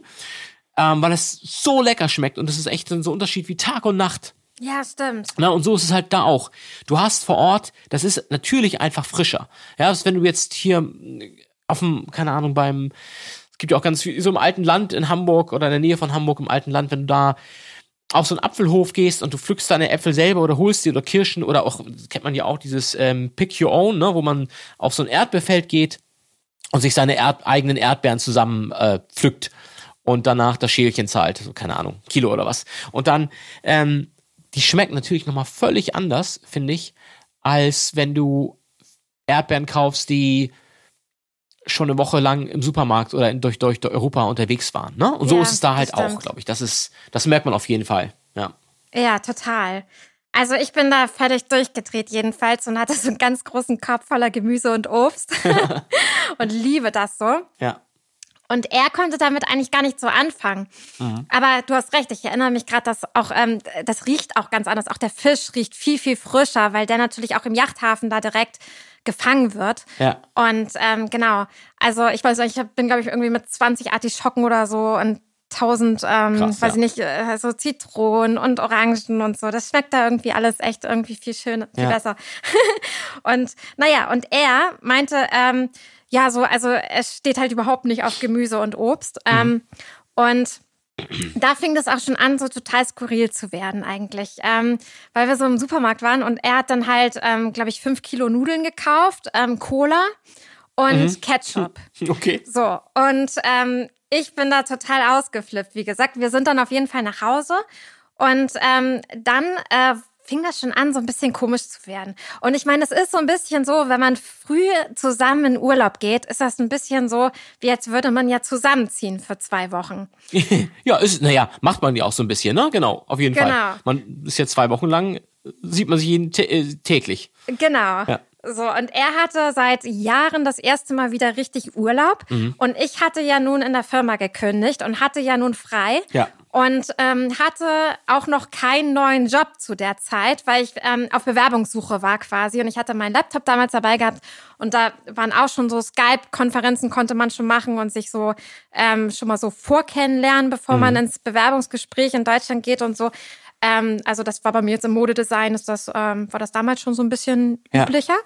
Ähm, weil es so lecker schmeckt und es ist echt so ein Unterschied wie Tag und Nacht. ja, stimmt. Na, und so ist es halt da auch. Du hast vor Ort, das ist natürlich einfach frischer. Ja, das ist, wenn du jetzt hier äh, auf dem, keine Ahnung, beim, es gibt ja auch ganz viel, so im alten Land in Hamburg oder in der Nähe von Hamburg im alten Land, wenn du da auf so einen Apfelhof gehst und du pflückst deine Äpfel selber oder holst dir oder Kirschen oder auch, kennt man ja auch, dieses ähm, Pick Your Own, ne, wo man auf so ein Erdbeerfeld geht und sich seine Erd eigenen Erdbeeren zusammen äh, pflückt und danach das Schälchen zahlt, so, keine Ahnung, Kilo oder was. Und dann, ähm, die schmecken natürlich nochmal völlig anders, finde ich, als wenn du Erdbeeren kaufst, die schon eine Woche lang im Supermarkt oder in, durch, durch Europa unterwegs waren. Ne? Und so Ja, ist es da halt auch, glaube ich. Das ist, das merkt man auf jeden Fall. Ja. Ja, total. Also ich bin da völlig durchgedreht jedenfalls und hatte so einen ganz großen Korb voller Gemüse und Obst und liebe das so. Ja. Und er konnte damit eigentlich gar nicht so anfangen. Mhm. Aber du hast recht, ich erinnere mich gerade, dass auch, ähm, das riecht auch ganz anders. Auch der Fisch riecht viel, viel frischer, weil der natürlich auch im Yachthafen da direkt gefangen wird. Ja. Und ähm, genau, also ich weiß nicht, ich bin, glaube ich, irgendwie mit 20 Artischocken oder so und 1000, ähm, Krass, weiß ja. ich nicht, äh, so Zitronen und Orangen und so. Das schmeckt da irgendwie alles echt irgendwie viel schöner, viel Ja. besser. und naja, und er meinte, ähm, ja, so, also es steht halt überhaupt nicht auf Gemüse und Obst. Mhm. Ähm, und da fing das auch schon an, so total skurril zu werden eigentlich. Ähm, weil wir so im Supermarkt waren und er hat dann halt, ähm, glaube ich, fünf Kilo Nudeln gekauft, ähm, Cola und Mhm. Ketchup. Okay. So, und ähm, ich bin da total ausgeflippt. Wie gesagt, wir sind dann auf jeden Fall nach Hause und ähm, dann äh, fing das schon an, so ein bisschen komisch zu werden. Und ich meine, es ist so ein bisschen so, wenn man früh zusammen in Urlaub geht, ist das ein bisschen so, wie als würde man ja zusammenziehen für zwei Wochen. ja, ist, naja, macht man ja auch so ein bisschen, ne? Genau, auf jeden Genau. Fall. Man ist ja zwei Wochen lang, sieht man sich jeden äh, täglich. Genau. Ja. So, und er hatte seit Jahren das erste Mal wieder richtig Urlaub. Mhm. Und ich hatte ja nun in der Firma gekündigt und hatte ja nun frei. Ja. Und ähm, hatte auch noch keinen neuen Job zu der Zeit, weil ich ähm, auf Bewerbungssuche war quasi. Und ich hatte meinen Laptop damals dabei gehabt. Und da waren auch schon so Skype-Konferenzen, konnte man schon machen und sich so ähm, schon mal so vorkennenlernen, bevor man ins Bewerbungsgespräch in Deutschland geht und so. Ähm, also das war bei mir jetzt im Modedesign, ist das, ähm, war das damals schon so ein bisschen Ja. üblicher.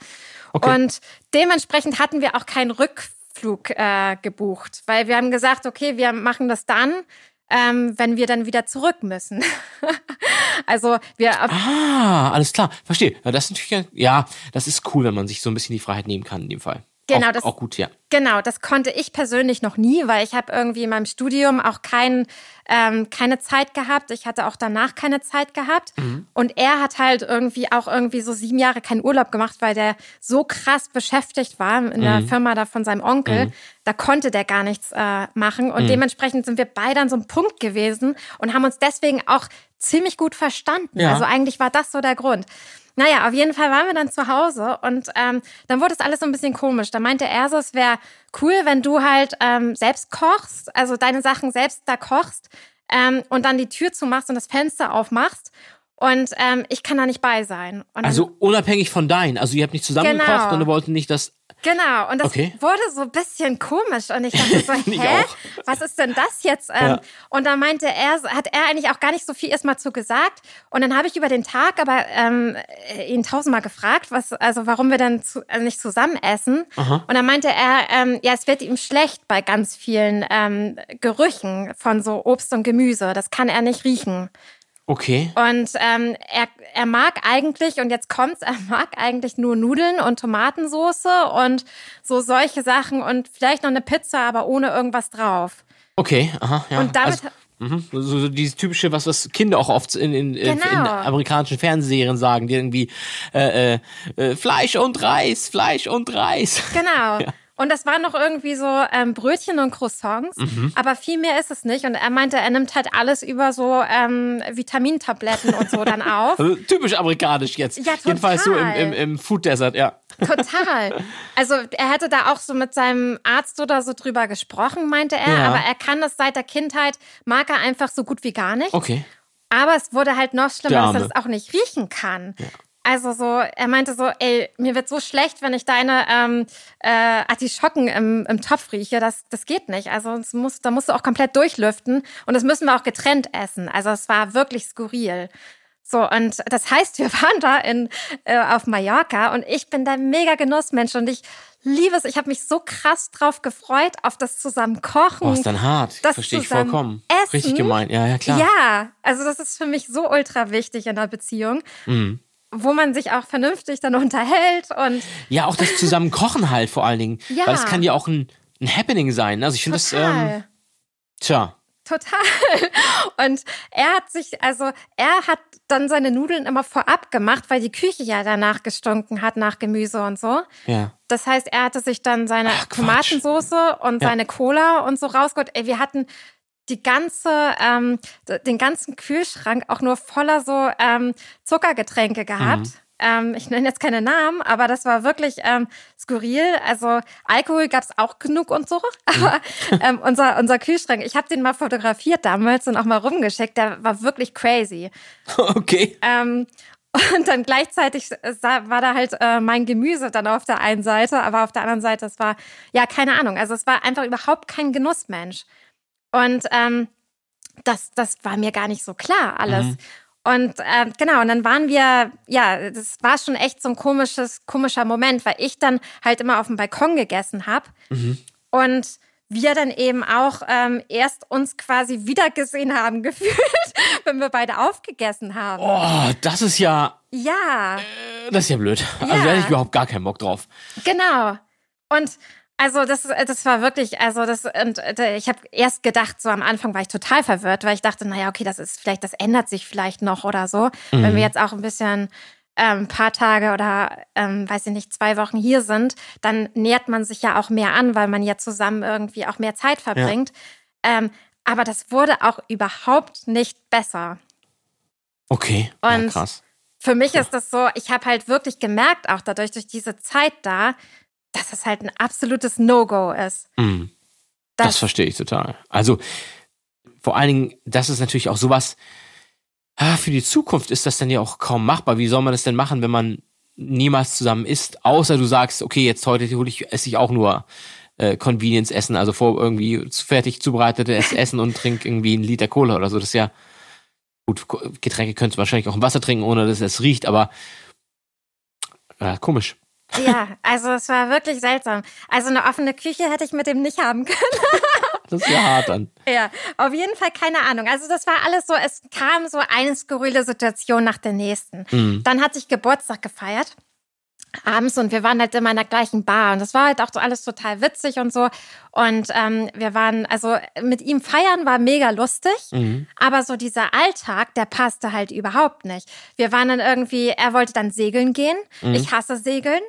Okay. Und dementsprechend hatten wir auch keinen Rückflug äh, gebucht, weil wir haben gesagt, okay, wir machen das dann, ähm, wenn wir dann wieder zurück müssen. also wir Ah, alles klar, verstehe. Ja, das ist natürlich, ja, das ist cool, wenn man sich so ein bisschen die Freiheit nehmen kann in dem Fall. Genau, auch, das- auch gut, ja. Genau, das konnte ich persönlich noch nie, weil ich habe irgendwie in meinem Studium auch kein, ähm, keine Zeit gehabt. Ich hatte auch danach keine Zeit gehabt. Und er hat halt irgendwie auch irgendwie so sieben Jahre keinen Urlaub gemacht, weil der so krass beschäftigt war in der Firma da von seinem Onkel. Da konnte der gar nichts äh, machen. Und dementsprechend sind wir beide an so einem Punkt gewesen und haben uns deswegen auch ziemlich gut verstanden. Ja. Also eigentlich war das so der Grund. Naja, auf jeden Fall waren wir dann zu Hause und ähm, dann wurde es alles so ein bisschen komisch. Da meinte er so, es wäre cool, wenn du halt ähm, selbst kochst, also deine Sachen selbst da kochst ähm, und dann die Tür zumachst und das Fenster aufmachst und ähm, ich kann da nicht bei sein. Und Also unabhängig von deinen. Also ihr habt nicht zusammengekocht Genau. und ihr wolltet nicht, dass. Genau, und das Okay. wurde so ein bisschen komisch und ich dachte so, hä, was ist denn das jetzt? Ähm, Ja. Und dann meinte er, hat er eigentlich auch gar nicht so viel erstmal zu gesagt. Und dann habe ich über den Tag aber ähm, ihn tausendmal gefragt, was, also warum wir dann zu, also nicht zusammen essen. Und dann meinte er, ähm, ja, es wird ihm schlecht bei ganz vielen ähm, Gerüchen von so Obst und Gemüse. Das kann er nicht riechen. Okay. Und ähm, er, er mag eigentlich, und jetzt kommt's, er mag eigentlich nur Nudeln und Tomatensoße und so solche Sachen und vielleicht noch eine Pizza, aber ohne irgendwas drauf. Okay, aha, ja. Und damit- also, mhm, so, so dieses typische, was, was Kinder auch oft in, in, in, in Genau. amerikanischen Fernsehserien sagen, die irgendwie äh, äh, äh, Fleisch und Reis, Fleisch und Reis. Genau. Und das waren noch irgendwie so ähm, Brötchen und Croissants, Mhm. aber viel mehr ist es nicht. Und er meinte, er nimmt halt alles über so ähm, Vitamintabletten und so dann auf. Also, typisch amerikanisch jetzt. Ja, Jedenfalls so im, total. im, im Food Desert, ja. Total. Also er hätte da auch so mit seinem Arzt oder so drüber gesprochen, meinte er. Ja. Aber er kann das seit der Kindheit, mag er einfach so gut wie gar nicht. Okay. Aber es wurde halt noch schlimmer, dass er das auch nicht riechen kann. Also so, er meinte so, ey, mir wird so schlecht, wenn ich deine ähm, äh, Artischocken im, im Topf rieche. Das, das geht nicht. Also es muss, da musst du auch komplett durchlüften. Und das müssen wir auch getrennt essen. Also es war wirklich skurril. So, und das heißt, wir waren da in, äh, auf Mallorca und ich bin der mega Genussmensch und ich liebe es. Ich habe mich so krass drauf gefreut, auf das zusammen kochen. Oh, ist dann hart. das Verstehe ich vollkommen. Essen. Richtig gemeint. Ja, ja, klar. Ja, also das ist für mich so ultra wichtig in einer Beziehung, Mhm. Wo man sich auch vernünftig dann unterhält und Ja, auch das zusammen kochen halt vor allen Dingen. Ja. Weil es kann ja auch ein, ein Happening sein. Also ich finde das, total. ähm, tja. Total. Und er hat sich, also er hat dann seine Nudeln immer vorab gemacht, weil die Küche ja danach gestunken hat, nach Gemüse und so. Ja. Das heißt, er hatte sich dann seine Ach. Tomatensoße und Ja. seine Cola und so rausgeholt. Ey, wir hatten die ganze, ähm, den ganzen Kühlschrank auch nur voller so ähm, Zuckergetränke gehabt. Mhm. Ähm, ich nenne jetzt keine Namen, aber das war wirklich ähm, skurril. Also Alkohol gab's auch genug und so. Aber ähm, unser, unser Kühlschrank, ich habe den mal fotografiert damals und auch mal rumgeschickt, der war wirklich crazy. Okay. Ähm, und dann gleichzeitig war da halt äh, mein Gemüse dann auf der einen Seite, aber auf der anderen Seite, es war, ja, keine Ahnung. Also es war einfach überhaupt kein Genussmensch. Und ähm, das, das war mir gar nicht so klar, alles. Und äh, genau, und dann waren wir, ja, das war schon echt so ein komisches, komischer Moment, weil ich dann halt immer auf dem Balkon gegessen habe. Und wir dann eben auch ähm, erst uns quasi wiedergesehen haben gefühlt, wenn wir beide aufgegessen haben. Oh, das ist ja, Ja, das ist ja blöd. Also Ja. da hätte ich überhaupt gar keinen Bock drauf. genau. Und also das, das war wirklich, also das, und äh, ich habe erst gedacht, so am Anfang war ich total verwirrt, weil ich dachte, naja, okay, das ist vielleicht, das ändert sich vielleicht noch oder so. Wenn wir jetzt auch ein bisschen ähm, ein paar Tage oder, ähm, weiß ich nicht, zwei Wochen hier sind, dann nähert man sich ja auch mehr an, weil man ja zusammen irgendwie auch mehr Zeit verbringt. Ähm, aber das wurde auch überhaupt nicht besser. Okay. ja, Und- krass. Für mich ist das so, ich habe halt wirklich gemerkt, auch dadurch, durch diese Zeit da, dass es halt ein absolutes No-Go ist. Mhm. Das, Das- verstehe ich total. Also vor allen Dingen, das ist natürlich auch sowas, ah, für die Zukunft ist das dann ja auch kaum machbar. Wie soll man das denn machen, wenn man niemals zusammen isst, außer du sagst, okay, jetzt heute hole ich, esse ich auch nur äh, Convenience-Essen, also vor irgendwie fertig zubereitetes Essen und trink irgendwie einen Liter Cola oder so. Das ist ja gut, Getränke könntest du wahrscheinlich auch im Wasser trinken, ohne dass es riecht, aber äh, komisch. Ja, also es war wirklich seltsam. Also eine offene Küche hätte ich mit dem nicht haben können. Das ist ja hart dann. Ja, auf jeden Fall keine Ahnung. Also das war alles so, es kam so eine skurrile Situation nach der nächsten. Mhm. Dann hatte ich Geburtstag gefeiert. Abends und wir waren halt immer in der gleichen Bar und das war halt auch so alles total witzig und so. Und ähm, wir waren, also mit ihm feiern war mega lustig, aber so dieser Alltag, der passte halt überhaupt nicht. Wir waren dann irgendwie, er wollte dann segeln gehen. Ich hasse Segeln.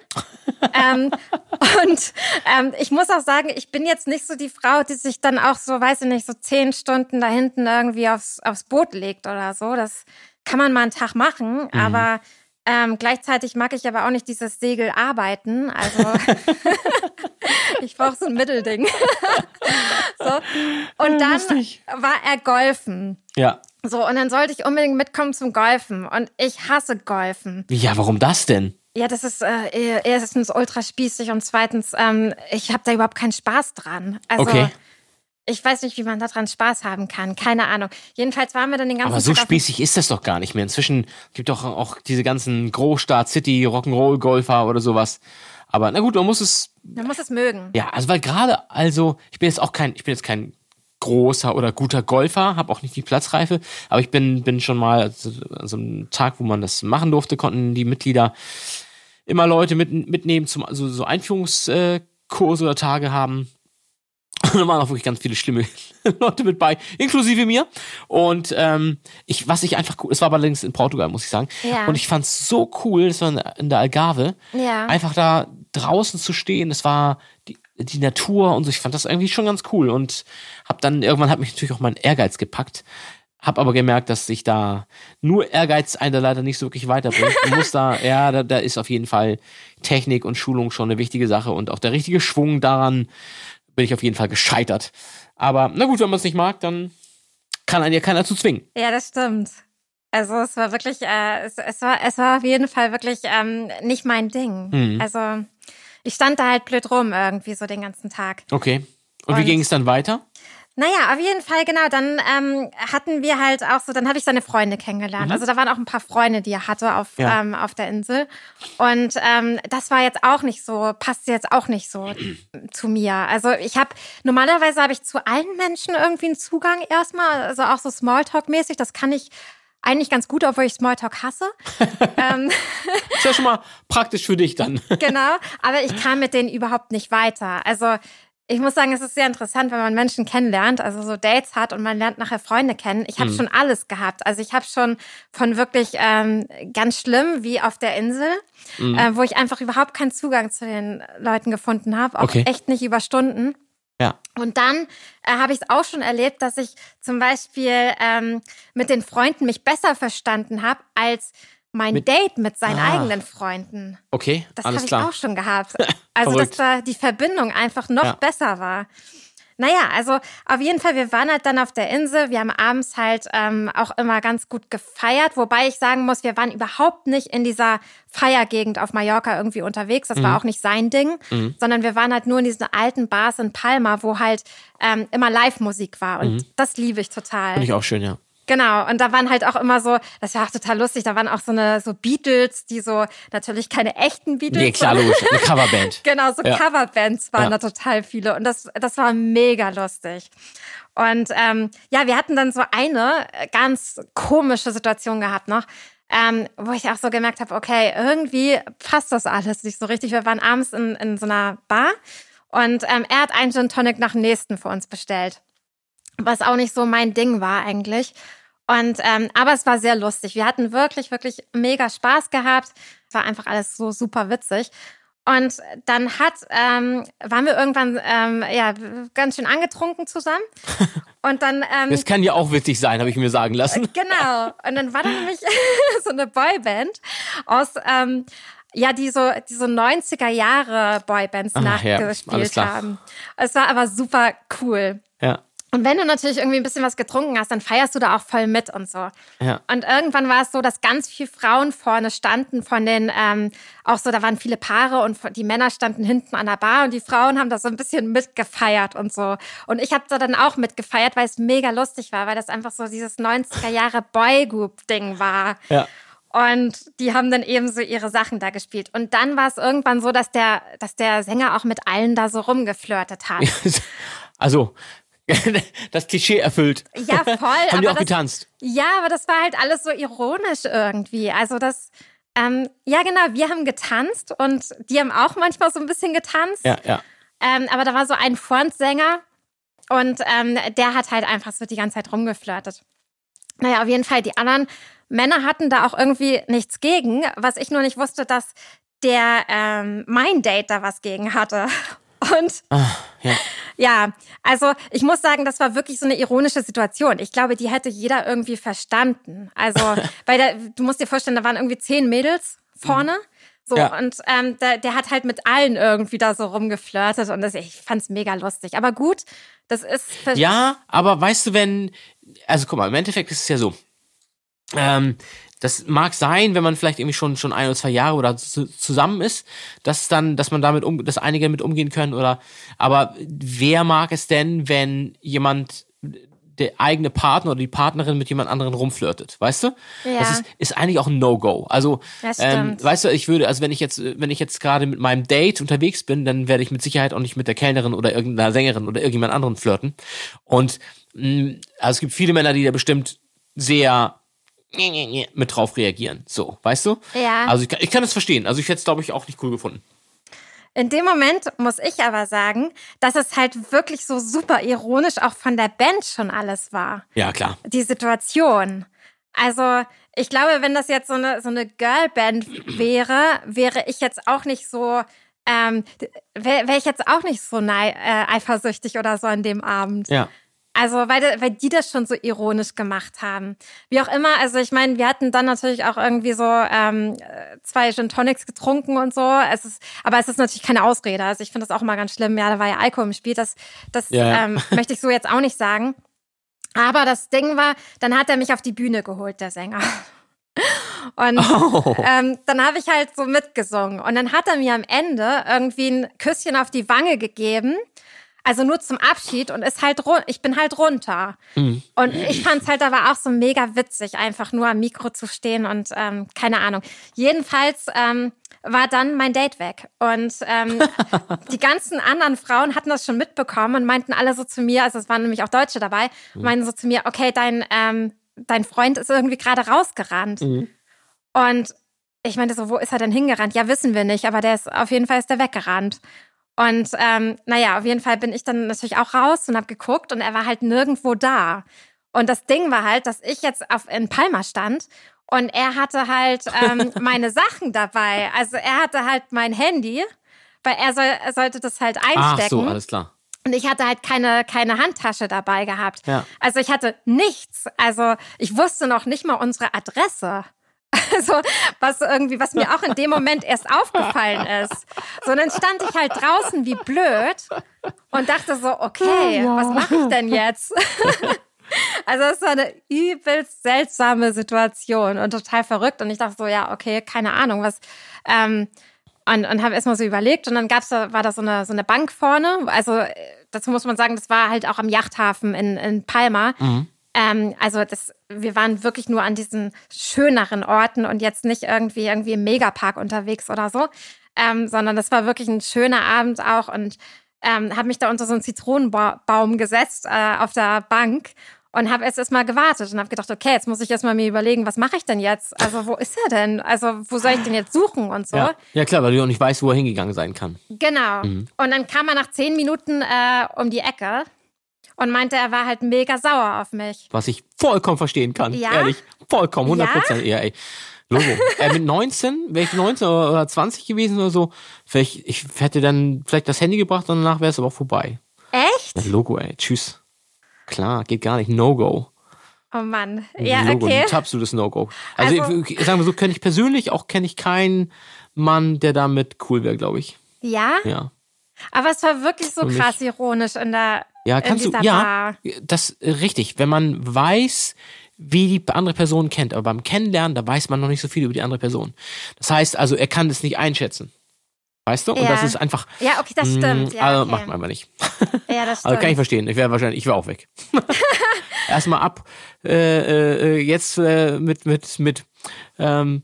ähm, und ähm, ich muss auch sagen, ich bin jetzt nicht so die Frau, die sich dann auch so, weiß ich nicht, so zehn Stunden da hinten irgendwie aufs, aufs Boot legt oder so. Das kann man mal einen Tag machen, aber ähm, gleichzeitig mag ich aber auch nicht dieses Segel arbeiten. Also ich brauche so ein Mittelding. so. Und dann war er golfen. Ja. So, und dann sollte ich unbedingt mitkommen zum Golfen. Und ich hasse Golfen. Ja, warum das denn? Ja, das ist äh, erstens ultra spießig und zweitens, ähm, ich habe da überhaupt keinen Spaß dran. Also, Okay. Ich weiß nicht, wie man daran Spaß haben kann. Keine Ahnung. Jedenfalls waren wir dann den ganzen Aber so Tag spießig ist das doch gar nicht mehr. Inzwischen gibt doch auch diese ganzen Großstadt, City, Rock'n'Roll-Golfer oder sowas. Aber na gut, man muss es Man muss es mögen. Ja, also weil gerade, also ich bin jetzt auch kein, ich bin jetzt kein großer oder guter Golfer, habe auch nicht die Platzreife, aber ich bin bin schon mal also, an so einem Tag, wo man das machen durfte, konnten die Mitglieder immer Leute mit, mitnehmen zum also so Einführungskurse oder Tage haben. Und da waren auch wirklich ganz viele schlimme Leute mit bei, inklusive mir. Und ähm, ich, was ich einfach cool, es war allerdings in Portugal, muss ich sagen. Ja. Und ich fand es so cool, das war in- der Algarve, Ja. einfach da draußen zu stehen. Es war die, die Natur und so. Ich fand das irgendwie schon ganz cool. Und hab dann irgendwann hat mich natürlich auch mein Ehrgeiz gepackt. Hab aber gemerkt, dass sich da nur Ehrgeiz einen da leider nicht so wirklich weiterbringt. Man muss da, ja, da, da ist auf jeden Fall Technik und Schulung schon eine wichtige Sache und auch der richtige Schwung daran bin ich auf jeden Fall gescheitert. Aber na gut, wenn man es nicht mag, dann kann einen ja keiner zu zwingen. Ja, das stimmt. Also es war wirklich, äh, es, es war, es war auf jeden Fall wirklich ähm, nicht mein Ding. Mhm. Also ich stand da halt blöd rum irgendwie so den ganzen Tag. Okay. Und, wie Und- ging es dann weiter? Naja, auf jeden Fall, genau. Dann ähm, hatten wir halt auch so, dann habe ich seine Freunde kennengelernt. Also da waren auch ein paar Freunde, die er hatte auf, Mhm. Ja. ähm, auf der Insel. Und ähm, das war jetzt auch nicht so, passt jetzt auch nicht so zu mir. Also ich habe, normalerweise habe ich zu allen Menschen irgendwie einen Zugang erstmal, also auch so Smalltalk-mäßig. Das kann ich eigentlich ganz gut, obwohl ich Smalltalk hasse. ähm, Ist ja schon mal praktisch für dich dann. genau, aber ich kam mit denen überhaupt nicht weiter. Also ich muss sagen, es ist sehr interessant, wenn man Menschen kennenlernt, also so Dates hat und man lernt nachher Freunde kennen. Ich habe schon alles gehabt. Also ich habe schon von wirklich ähm, ganz schlimm wie auf der Insel, äh, wo ich einfach überhaupt keinen Zugang zu den Leuten gefunden habe, auch Okay. echt nicht über Stunden. Ja. Und dann äh, habe ich es auch schon erlebt, dass ich zum Beispiel ähm, mit den Freunden mich besser verstanden habe als mein Mit- Date mit seinen Ah. eigenen Freunden. Okay, Das habe ich klar. auch schon gehabt. Also, dass da die Verbindung einfach noch Ja. besser war. Naja, also auf jeden Fall, wir waren halt dann auf der Insel. Wir haben abends halt ähm, auch immer ganz gut gefeiert, wobei ich sagen muss, wir waren überhaupt nicht in dieser Feiergegend auf Mallorca irgendwie unterwegs. Das Mhm. war auch nicht sein Ding, sondern wir waren halt nur in diesen alten Bars in Palma, wo halt ähm, immer Live-Musik war. Und das liebe ich total. Mhm. Finde ich auch schön, ja. Genau, und da waren halt auch immer so, das war auch total lustig, da waren auch so eine so Beatles, die so natürlich keine echten Beatles. Nee, klar, logisch. Eine Coverband. Genau, so Ja. Coverbands waren Ja. da total viele und das, das war mega lustig. Und ähm, ja, wir hatten dann so eine äh, ganz komische Situation gehabt noch, ähm, wo ich auch so gemerkt habe, okay, irgendwie passt das alles nicht so richtig. Wir waren abends in, in so einer Bar und ähm, er hat einen Gin Tonic nach dem nächsten für uns bestellt, was auch nicht so mein Ding war eigentlich. Und ähm, aber es war sehr lustig. Wir hatten wirklich, wirklich mega Spaß gehabt. Es war einfach alles so super witzig. Und dann hat, ähm, waren wir irgendwann ähm, ja ganz schön angetrunken zusammen. Und dann ähm, Das kann ja auch witzig sein, habe ich mir sagen lassen. Genau. Und dann war da nämlich so eine Boyband aus, ähm, ja, die so, die so 90er Jahre Boybands ja, nachgespielt klar. haben. Es war aber super cool. Ja, Und wenn du natürlich irgendwie ein bisschen was getrunken hast, dann feierst du da auch voll mit und so. ja. Und irgendwann war es so, dass ganz viele Frauen vorne standen von den, ähm, auch so, da waren viele Paare und die Männer standen hinten an der Bar und die Frauen haben da so ein bisschen mitgefeiert und so. Und ich habe da dann auch mitgefeiert, weil es mega lustig war, weil das einfach so dieses 90er Jahre Boygroup-Ding war. Ja. Und die haben dann eben so ihre Sachen da gespielt. Und dann war es irgendwann so, dass der, dass der Sänger auch mit allen da so rumgeflirtet hat. Also, das Klischee erfüllt. Ja, voll. Haben die auch das, getanzt? Ja, aber das war halt alles so ironisch irgendwie. Also das, ähm, ja genau, wir haben getanzt und die haben auch manchmal so ein bisschen getanzt. Ja, ja. Ähm, aber da war so ein Frontsänger und ähm, der hat halt einfach so die ganze Zeit rumgeflirtet. Naja, auf jeden Fall, die anderen Männer hatten da auch irgendwie nichts gegen, was ich nur nicht wusste, dass der ähm, mein Date da was gegen hatte. Und Ah, ja. ja, also ich muss sagen, das war wirklich so eine ironische Situation. Ich glaube, die hätte jeder irgendwie verstanden. Also, weil der, du musst dir vorstellen, da waren irgendwie zehn Mädels vorne. So, Ja. und ähm, der, der hat halt mit allen irgendwie da so rumgeflirtet und das, ich fand's mega lustig. Aber gut, das ist. Ja, aber weißt du, wenn, also guck mal, im Endeffekt ist es ja so. Ähm, das mag sein, wenn man vielleicht irgendwie schon schon ein oder zwei Jahre oder zu, zusammen ist, dass dann, dass man damit um, dass einige mit umgehen können oder. Aber wer mag es denn, wenn jemand der eigene Partner oder die Partnerin mit jemand anderen rumflirtet, weißt du? Ja. Das ist, ist eigentlich auch ein No-Go. Also, ähm, weißt du, ich würde, also wenn ich jetzt, wenn ich jetzt gerade mit meinem Date unterwegs bin, dann werde ich mit Sicherheit auch nicht mit der Kellnerin oder irgendeiner Sängerin oder irgendjemand anderen flirten. Und mh, also es gibt viele Männer, die da bestimmt sehr mit drauf reagieren. So, weißt du? Ja. Also ich, kann- ich kann das verstehen. Also ich hätte es, glaube ich, auch nicht cool gefunden. In dem Moment muss ich aber sagen, dass es halt wirklich so super ironisch auch von der Band schon alles war. Ja, klar. Die Situation. Also, ich glaube, wenn das jetzt so eine, so eine Girlband wäre, wäre ich jetzt auch nicht so, ähm, wäre wär ich jetzt auch nicht so äh, eifersüchtig oder so an dem Abend. Ja. Also, weil, weil die das schon so ironisch gemacht haben. Wie auch immer, also ich meine, wir hatten dann natürlich auch irgendwie so ähm, äh, zwei Gin Tonics getrunken und so. Es ist, aber es ist natürlich keine Ausrede. Also ich finde das auch immer ganz schlimm. Ja, da war ja Alkohol im Spiel. Das, das ja. Ähm, möchte ich so jetzt auch nicht sagen. Aber das Ding war, dann hat er mich auf die Bühne geholt, der Sänger. Und Oh. ähm, dann habe ich halt so mitgesungen. Und dann hat er mir am Ende irgendwie ein Küsschen auf die Wange gegeben. Also nur zum Abschied und ist halt ich bin halt runter. Mhm. Und ich fand es halt aber auch so mega witzig, einfach nur am Mikro zu stehen und ähm, keine Ahnung. Jedenfalls ähm, war dann mein Date weg. Und ähm, die ganzen anderen Frauen hatten das schon mitbekommen und meinten alle so zu mir, also es waren nämlich auch Deutsche dabei, Mhm. meinten so zu mir, okay, dein, ähm, dein Freund ist irgendwie gerade rausgerannt. Mhm. Und ich meinte so, wo ist er denn hingerannt? Ja, wissen wir nicht, aber der ist auf jeden Fall ist der weggerannt. Und ähm, naja, auf jeden Fall bin ich dann natürlich auch raus und habe geguckt und er war halt nirgendwo da. Und das Ding war halt, dass ich jetzt auf, in Palma stand und er hatte halt ähm, meine Sachen dabei. Also er hatte halt mein Handy, weil er, soll, er sollte das halt Ach einstecken. so, alles klar. Und ich hatte halt keine, keine Handtasche dabei gehabt. Ja. Also ich hatte nichts. Also ich wusste noch nicht mal unsere Adresse. Also, was irgendwie, was mir auch in dem Moment erst aufgefallen ist. So, und dann stand ich halt draußen wie blöd und dachte so, okay, was mache ich denn jetzt? Also, es war eine übelst seltsame Situation und total verrückt. Und ich dachte so, ja, okay, keine Ahnung, was. Ähm, und, und habe erstmal so überlegt und dann gab's da, war da so eine, so eine Bank vorne. Also äh, dazu muss man sagen, das war halt auch am Yachthafen in, in Palma. Ähm, also das, wir waren wirklich nur an diesen schöneren Orten und jetzt nicht irgendwie irgendwie im Megapark unterwegs oder so, ähm, sondern das war wirklich ein schöner Abend auch und ähm, habe mich da unter so einen Zitronenbaum gesetzt äh, auf der Bank und habe erst erstmal gewartet und habe gedacht, okay, jetzt muss ich erstmal mir überlegen, was mache ich denn jetzt? Also wo ist er denn? Also wo soll ich den jetzt suchen und so? Ja. ja, klar, weil du auch nicht weißt, wo er hingegangen sein kann. Genau. Und dann kam er nach zehn Minuten äh, um die Ecke und meinte, er war halt mega sauer auf mich. Was ich vollkommen verstehen kann. Ja? Ehrlich. Vollkommen, 100 Prozent. Ja? ey. Logo. äh, mit 19, wäre ich 19 oder 20 gewesen oder so, vielleicht, ich hätte dann vielleicht das Handy gebracht und danach wäre es aber auch vorbei. Echt? Ja, Logo, ey. Tschüss. Klar, geht gar nicht. No-Go. Oh Mann. Ja, Logo, okay. ein absolutes No-Go. Also, Also- ich, sagen wir so, kenne ich persönlich auch kenne ich keinen Mann, der damit cool wäre, glaube ich. Ja? Ja. Aber es war wirklich so krass ironisch in der Ja, kannst du, ja, das äh, richtig. Wenn man weiß, wie die andere Person kennt, aber beim Kennenlernen, da weiß man noch nicht so viel über die andere Person. Das heißt also, er kann es nicht einschätzen. Weißt du? Und Ja. das ist einfach. Ja, okay, das mh, stimmt. Ja, also okay. macht man einfach nicht. ja, das Also stimmt. kann ich verstehen. Ich wäre wahrscheinlich, ich wäre auch weg. Erstmal ab. Äh, äh, jetzt äh, mit mit mit. Ähm,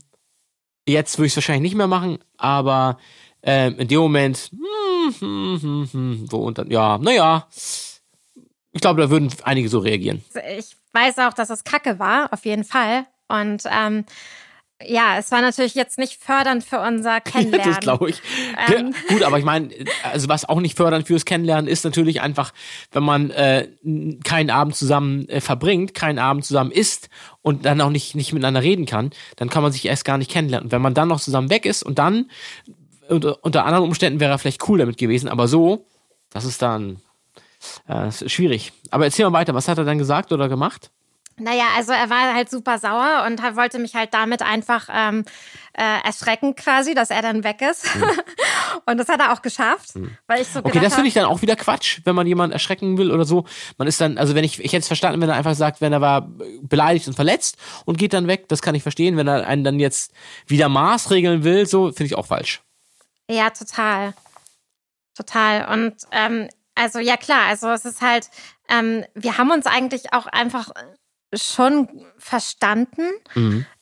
jetzt würde ich es wahrscheinlich nicht mehr machen, aber ähm, in dem Moment. Hm, hm, hm, hm, so und dann. Ja, naja. Ich glaube, da würden einige so reagieren. ich weiß auch, dass es Kacke war, auf jeden Fall. Und ähm, ja, es war natürlich jetzt nicht fördernd für unser Kennenlernen. das glaube ich. Ähm. Ja, gut, aber ich meine, also was auch nicht fördernd fürs Kennenlernen ist natürlich einfach, wenn man äh, keinen Abend zusammen äh, verbringt, keinen Abend zusammen isst und dann auch nicht, nicht miteinander reden kann, dann kann man sich erst gar nicht kennenlernen. Und wenn man dann noch zusammen weg ist und dann unter, unter anderen Umständen wäre er vielleicht cool damit gewesen, aber so, das ist dann äh, das ist schwierig. Aber erzähl mal weiter, was hat er dann gesagt oder gemacht? Naja, also er war halt super sauer und wollte mich halt damit einfach ähm, äh, erschrecken quasi, dass er dann weg ist. und das hat er auch geschafft, weil ich so Okay, das finde ich dann auch wieder Quatsch, wenn man jemanden erschrecken will oder so. Man ist dann, also wenn ich, ich hätte es verstanden, wenn er einfach sagt, wenn er war beleidigt und verletzt und geht dann weg, das kann ich verstehen. Wenn er einen dann jetzt wieder maßregeln will, so, finde ich auch falsch. Ja, total. Total. Und ähm, also ja klar, also es ist halt, ähm, wir haben uns eigentlich auch einfach schon verstanden.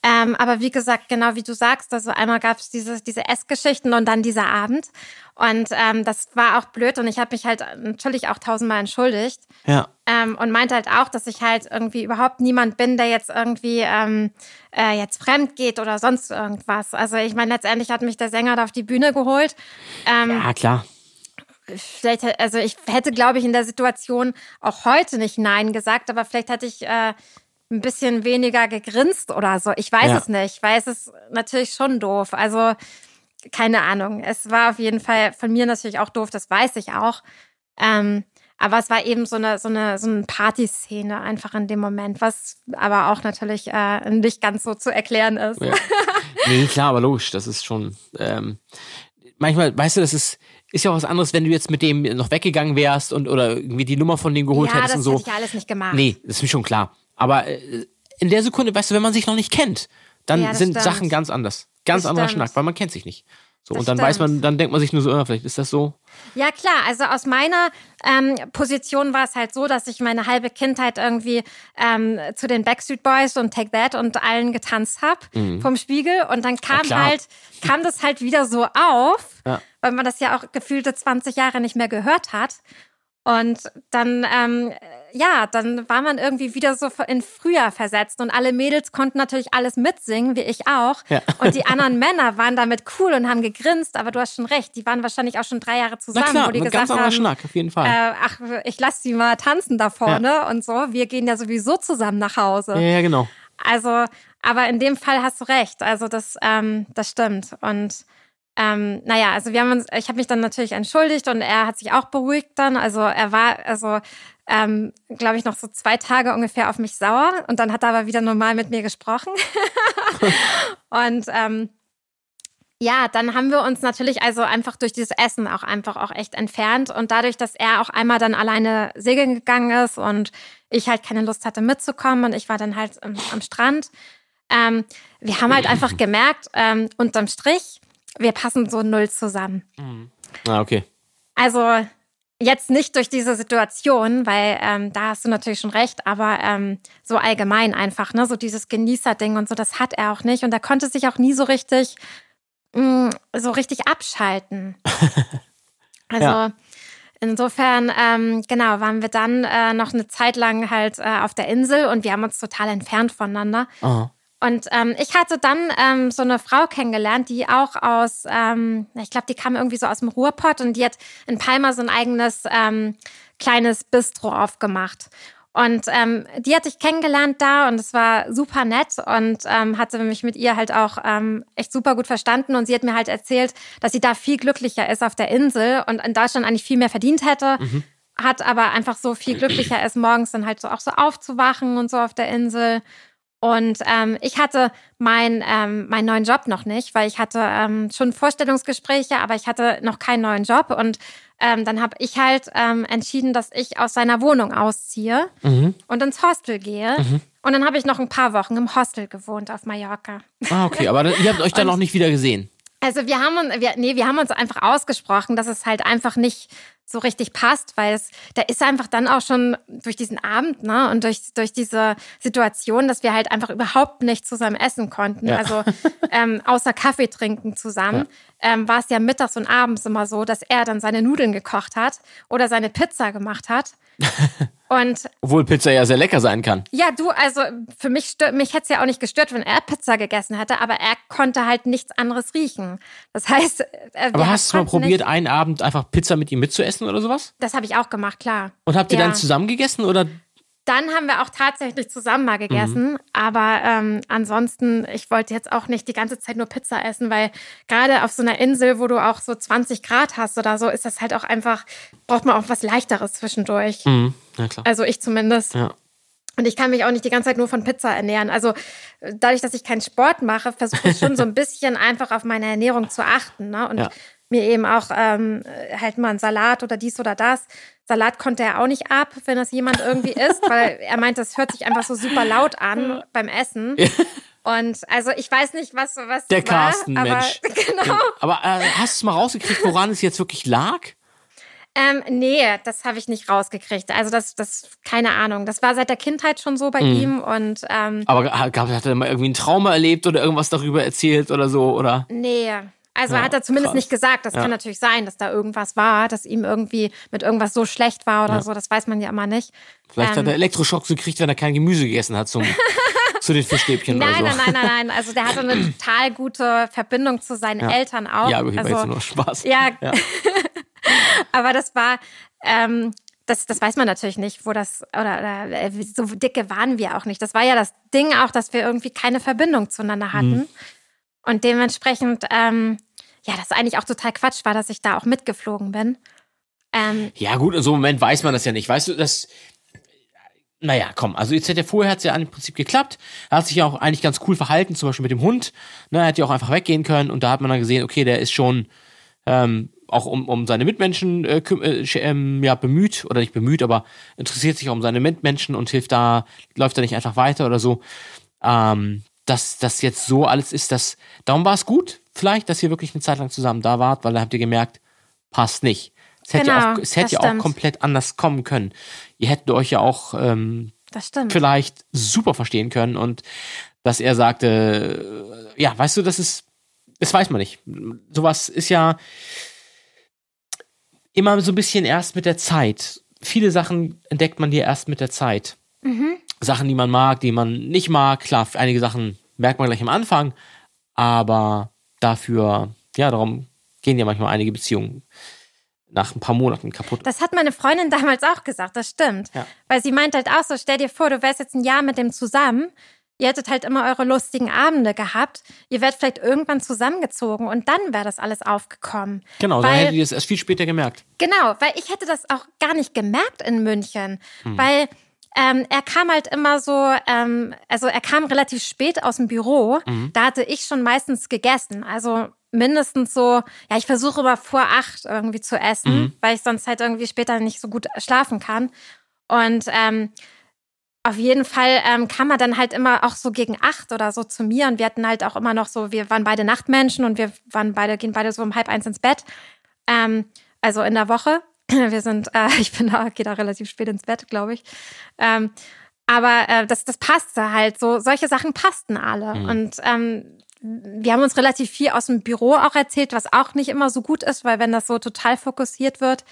Ähm, aber wie gesagt, genau wie du sagst, also einmal gab es diese, diese Essgeschichten und dann dieser Abend. Und ähm, das war auch blöd und ich habe mich halt natürlich auch tausendmal entschuldigt. Ja. Ähm, und meinte halt auch, dass ich halt irgendwie überhaupt niemand bin, der jetzt irgendwie ähm, äh, jetzt fremd geht oder sonst irgendwas. Also ich meine, letztendlich hat mich der Sänger da auf die Bühne geholt. Ähm, Ja, klar. Vielleicht, also ich hätte, glaube ich, in der Situation auch heute nicht Nein gesagt, aber vielleicht hätte ich äh, ein bisschen weniger gegrinst oder so. Ich weiß Ja. es nicht, weil es ist natürlich schon doof. Also keine Ahnung. Es war auf jeden Fall von mir natürlich auch doof, das weiß ich auch. Ähm, aber es war eben so eine, so eine, so eine Partyszene einfach in dem Moment, was aber auch natürlich äh, nicht ganz so zu erklären ist. Ja. Nee, klar, aber logisch, das ist schon. Ähm, manchmal, weißt du, das ist, ist ja auch was anderes, wenn du jetzt mit dem noch weggegangen wärst und oder irgendwie die Nummer von dem geholt Ja, hättest das und so. hätte ich alles nicht gemacht. Nee, das ist mir schon klar. Aber äh, in der Sekunde, weißt du, wenn man sich noch nicht kennt, dann Ja, das sind stimmt. Sachen ganz anders. Ganz Das anderer stimmt. Schnack, weil man kennt sich nicht. So, Das und dann weiß stimmt. man, dann denkt man sich nur so, äh, vielleicht ist das so. Ja, klar. Also aus meiner ähm, Position war es halt so, dass ich meine halbe Kindheit irgendwie ähm, zu den Backstreet Boys und Take That und allen getanzt habe vom Spiegel. Und dann kam klar. halt, kam das halt wieder so auf, Ja. weil man das ja auch gefühlte 20 Jahre nicht mehr gehört hat. Und dann, ähm, ja, dann war man irgendwie wieder so in Frühjahr versetzt und alle Mädels konnten natürlich alles mitsingen, wie ich auch. Ja. Und die anderen Männer waren damit cool und haben gegrinst, aber du hast schon recht, die waren wahrscheinlich auch schon drei Jahre Na zusammen, klar, wo die gesagt ganz haben, Schnack, auf jeden Fall. äh, ach, ich lass die mal tanzen da vorne und so. Wir gehen ja sowieso zusammen nach Hause. ja, ja, genau. Also, aber in dem Fall hast du recht. Also das, ähm, das stimmt. Und ähm, naja, also wir haben uns, ich habe mich dann natürlich entschuldigt und er hat sich auch beruhigt dann. Also er war, also ähm, glaube ich, noch so zwei Tage ungefähr auf mich sauer und dann hat er aber wieder normal mit mir gesprochen. und ähm, ja, dann haben wir uns natürlich also einfach durch dieses Essen auch einfach auch echt entfernt und dadurch, dass er auch einmal dann alleine segeln gegangen ist und ich halt keine Lust hatte mitzukommen und ich war dann halt am, am Strand. Ähm, wir haben halt einfach gemerkt, ähm, unterm Strich, wir passen so null zusammen. Ah, okay. Also jetzt nicht durch diese Situation, weil ähm, da hast du natürlich schon recht, aber ähm, so allgemein einfach, ne, so dieses Genießerding und so, das hat er auch nicht und er konnte sich auch nie so richtig, mh, so richtig abschalten. Also Ja. insofern, ähm, genau, waren wir dann äh, noch eine Zeit lang halt äh, auf der Insel und wir haben uns total entfernt voneinander. Aha. Und ähm, ich hatte dann ähm, so eine Frau kennengelernt, die auch aus, ähm, ich glaube, die kam irgendwie so aus dem Ruhrpott und die hat in Palma so ein eigenes ähm, kleines Bistro aufgemacht. Und ähm, die hatte ich kennengelernt da und es war super nett und ähm, hatte mich mit ihr halt auch ähm, echt super gut verstanden. Und sie hat mir halt erzählt, dass sie da viel glücklicher ist auf der Insel und in Deutschland eigentlich viel mehr verdient hätte. Hat aber einfach so viel glücklicher ist, morgens dann halt so auch so aufzuwachen und so auf der Insel. Und ähm, ich hatte mein, ähm, meinen neuen Job noch nicht, weil ich hatte ähm, schon Vorstellungsgespräche, aber ich hatte noch keinen neuen Job. Und ähm, dann habe ich halt ähm, entschieden, dass ich aus seiner Wohnung ausziehe und ins Hostel gehe. Und dann habe ich noch ein paar Wochen im Hostel gewohnt auf Mallorca. Ah, okay. Aber dann, ihr habt euch dann noch nicht wieder gesehen. Also wir haben uns, wir, nee, wir haben uns einfach ausgesprochen, dass es halt einfach nicht so richtig passt, weil es, da ist einfach dann auch schon durch diesen Abend, ne, und durch, durch diese Situation, dass wir halt einfach überhaupt nicht zusammen essen konnten. Ja. Also ähm, außer Kaffee trinken zusammen, ähm, war es ja mittags und abends immer so, dass er dann seine Nudeln gekocht hat oder seine Pizza gemacht hat. Und Obwohl Pizza ja sehr lecker sein kann. ja, du, also für mich, stört, mich hätte es ja auch nicht gestört, wenn er Pizza gegessen hätte, aber er konnte halt nichts anderes riechen. Das heißt, äh, Aber hast du mal probiert, Nicht, einen Abend einfach Pizza mit ihm mitzuessen oder sowas? das habe ich auch gemacht, klar. Und habt ihr Ja. dann zusammen gegessen oder? Dann haben wir auch tatsächlich zusammen mal Mhm. gegessen, aber ähm, ansonsten, ich wollte jetzt auch nicht die ganze Zeit nur Pizza essen, weil gerade auf so einer Insel, wo du auch so 20 Grad hast oder so, ist das halt auch einfach, braucht man auch was Leichteres zwischendurch. Mhm. Ja, klar. Also ich zumindest. Ja. Und ich kann mich auch nicht die ganze Zeit nur von Pizza ernähren. Also dadurch, dass ich keinen Sport mache, versuche ich schon so ein bisschen einfach auf meine Ernährung zu achten. Ne? Und Ja. mir eben auch ähm, halt mal einen Salat oder dies oder das. Salat konnte er auch nicht ab, wenn das jemand irgendwie isst, weil er meint, das hört sich einfach so super laut an beim Essen. Und also ich weiß nicht, was was Der war, Carsten, aber, Mensch. Genau. Aber äh, hast du es mal rausgekriegt, woran es jetzt wirklich lag? Ähm, nee, das habe ich nicht rausgekriegt. Also das, das, keine Ahnung. Das war seit der Kindheit schon so bei Mhm. ihm und ähm, Aber gab, hat er mal irgendwie ein Trauma erlebt oder irgendwas darüber erzählt oder so? Oder? nee. Also Ja, hat er zumindest krass. nicht gesagt. Das Ja. kann natürlich sein, dass da irgendwas war, dass ihm irgendwie mit irgendwas so schlecht war oder Ja. so. Das weiß man ja immer nicht. Vielleicht hat Ähm. er Elektroschocks gekriegt, wenn er kein Gemüse gegessen hat zum, zu den Fischstäbchen Nein, oder so. nein, nein, nein, nein. Also der hatte eine total gute Verbindung zu seinen. Eltern auch. Ja, aber hier war also, jetzt nur Spaß. Ja, Ja. aber das war, ähm, das, das weiß man natürlich nicht, wo das, oder, oder äh, so dicke waren wir auch nicht. Das war ja das Ding auch, dass wir irgendwie keine Verbindung zueinander hatten. Mhm. Und dementsprechend, ähm, ja, das eigentlich auch total Quatsch war, dass ich da auch mitgeflogen bin. Ähm, Ja, gut, in so einem Moment weiß man das ja nicht. Weißt du, das. Naja, komm, also jetzt hat ja vorher hat es ja im Prinzip geklappt. Er hat sich ja auch eigentlich ganz cool verhalten, zum Beispiel mit dem Hund. Ne, er hätte ja auch einfach weggehen können und da hat man dann gesehen, okay, der ist schon ähm, auch um, um seine Mitmenschen äh, äh, ähm, ja, bemüht, oder nicht bemüht, aber interessiert sich auch um seine Mitmenschen und hilft da, läuft da nicht einfach weiter oder so. Ähm, dass das jetzt so alles ist, dass darum war es gut, vielleicht, dass ihr wirklich eine Zeit lang zusammen da wart, weil da habt ihr gemerkt, passt nicht. Es hätte ja Genau, auch, es hätte ja auch komplett anders kommen können. Ihr hättet euch ja auch ähm, vielleicht super verstehen können und dass er sagte, ja, weißt du, das ist, das weiß man nicht. Sowas ist ja immer so ein bisschen erst mit der Zeit. Viele Sachen entdeckt man dir erst mit der Zeit. Sachen, die man mag, die man nicht mag. Klar, einige Sachen merkt man gleich am Anfang, aber dafür, ja, darum gehen ja manchmal einige Beziehungen nach ein paar Monaten kaputt. Das hat meine Freundin damals auch gesagt, das stimmt. Ja. Weil sie meint halt auch so, stell dir vor, du wärst jetzt ein Jahr mit dem zusammen. Ihr hättet halt immer eure lustigen Abende gehabt. Ihr werdet vielleicht irgendwann zusammengezogen und dann wäre das alles aufgekommen. Genau, dann weil, hättet ihr das erst viel später gemerkt. Genau, weil ich hätte das auch gar nicht gemerkt in München. Hm. Weil ähm, er kam halt immer so, ähm, also er kam relativ spät aus dem Büro. Mhm. Da hatte ich schon meistens gegessen. Also mindestens so, ja, ich versuche immer vor acht irgendwie zu essen, Mhm. weil ich sonst halt irgendwie später nicht so gut schlafen kann. Und ähm, auf jeden Fall ähm, kam er dann halt immer auch so gegen acht oder so zu mir und wir hatten halt auch immer noch so, wir waren beide Nachtmenschen und wir waren beide, gehen beide so um halb eins ins Bett. Ähm, also in der Woche. Wir sind, äh, ich bin da, gehe da relativ spät ins Bett, glaube ich. Ähm, aber äh, das, das passte halt so. Solche Sachen passten alle. Mhm. Und ähm, wir haben uns relativ viel aus dem Büro auch erzählt, was auch nicht immer so gut ist, weil wenn das so total fokussiert wird,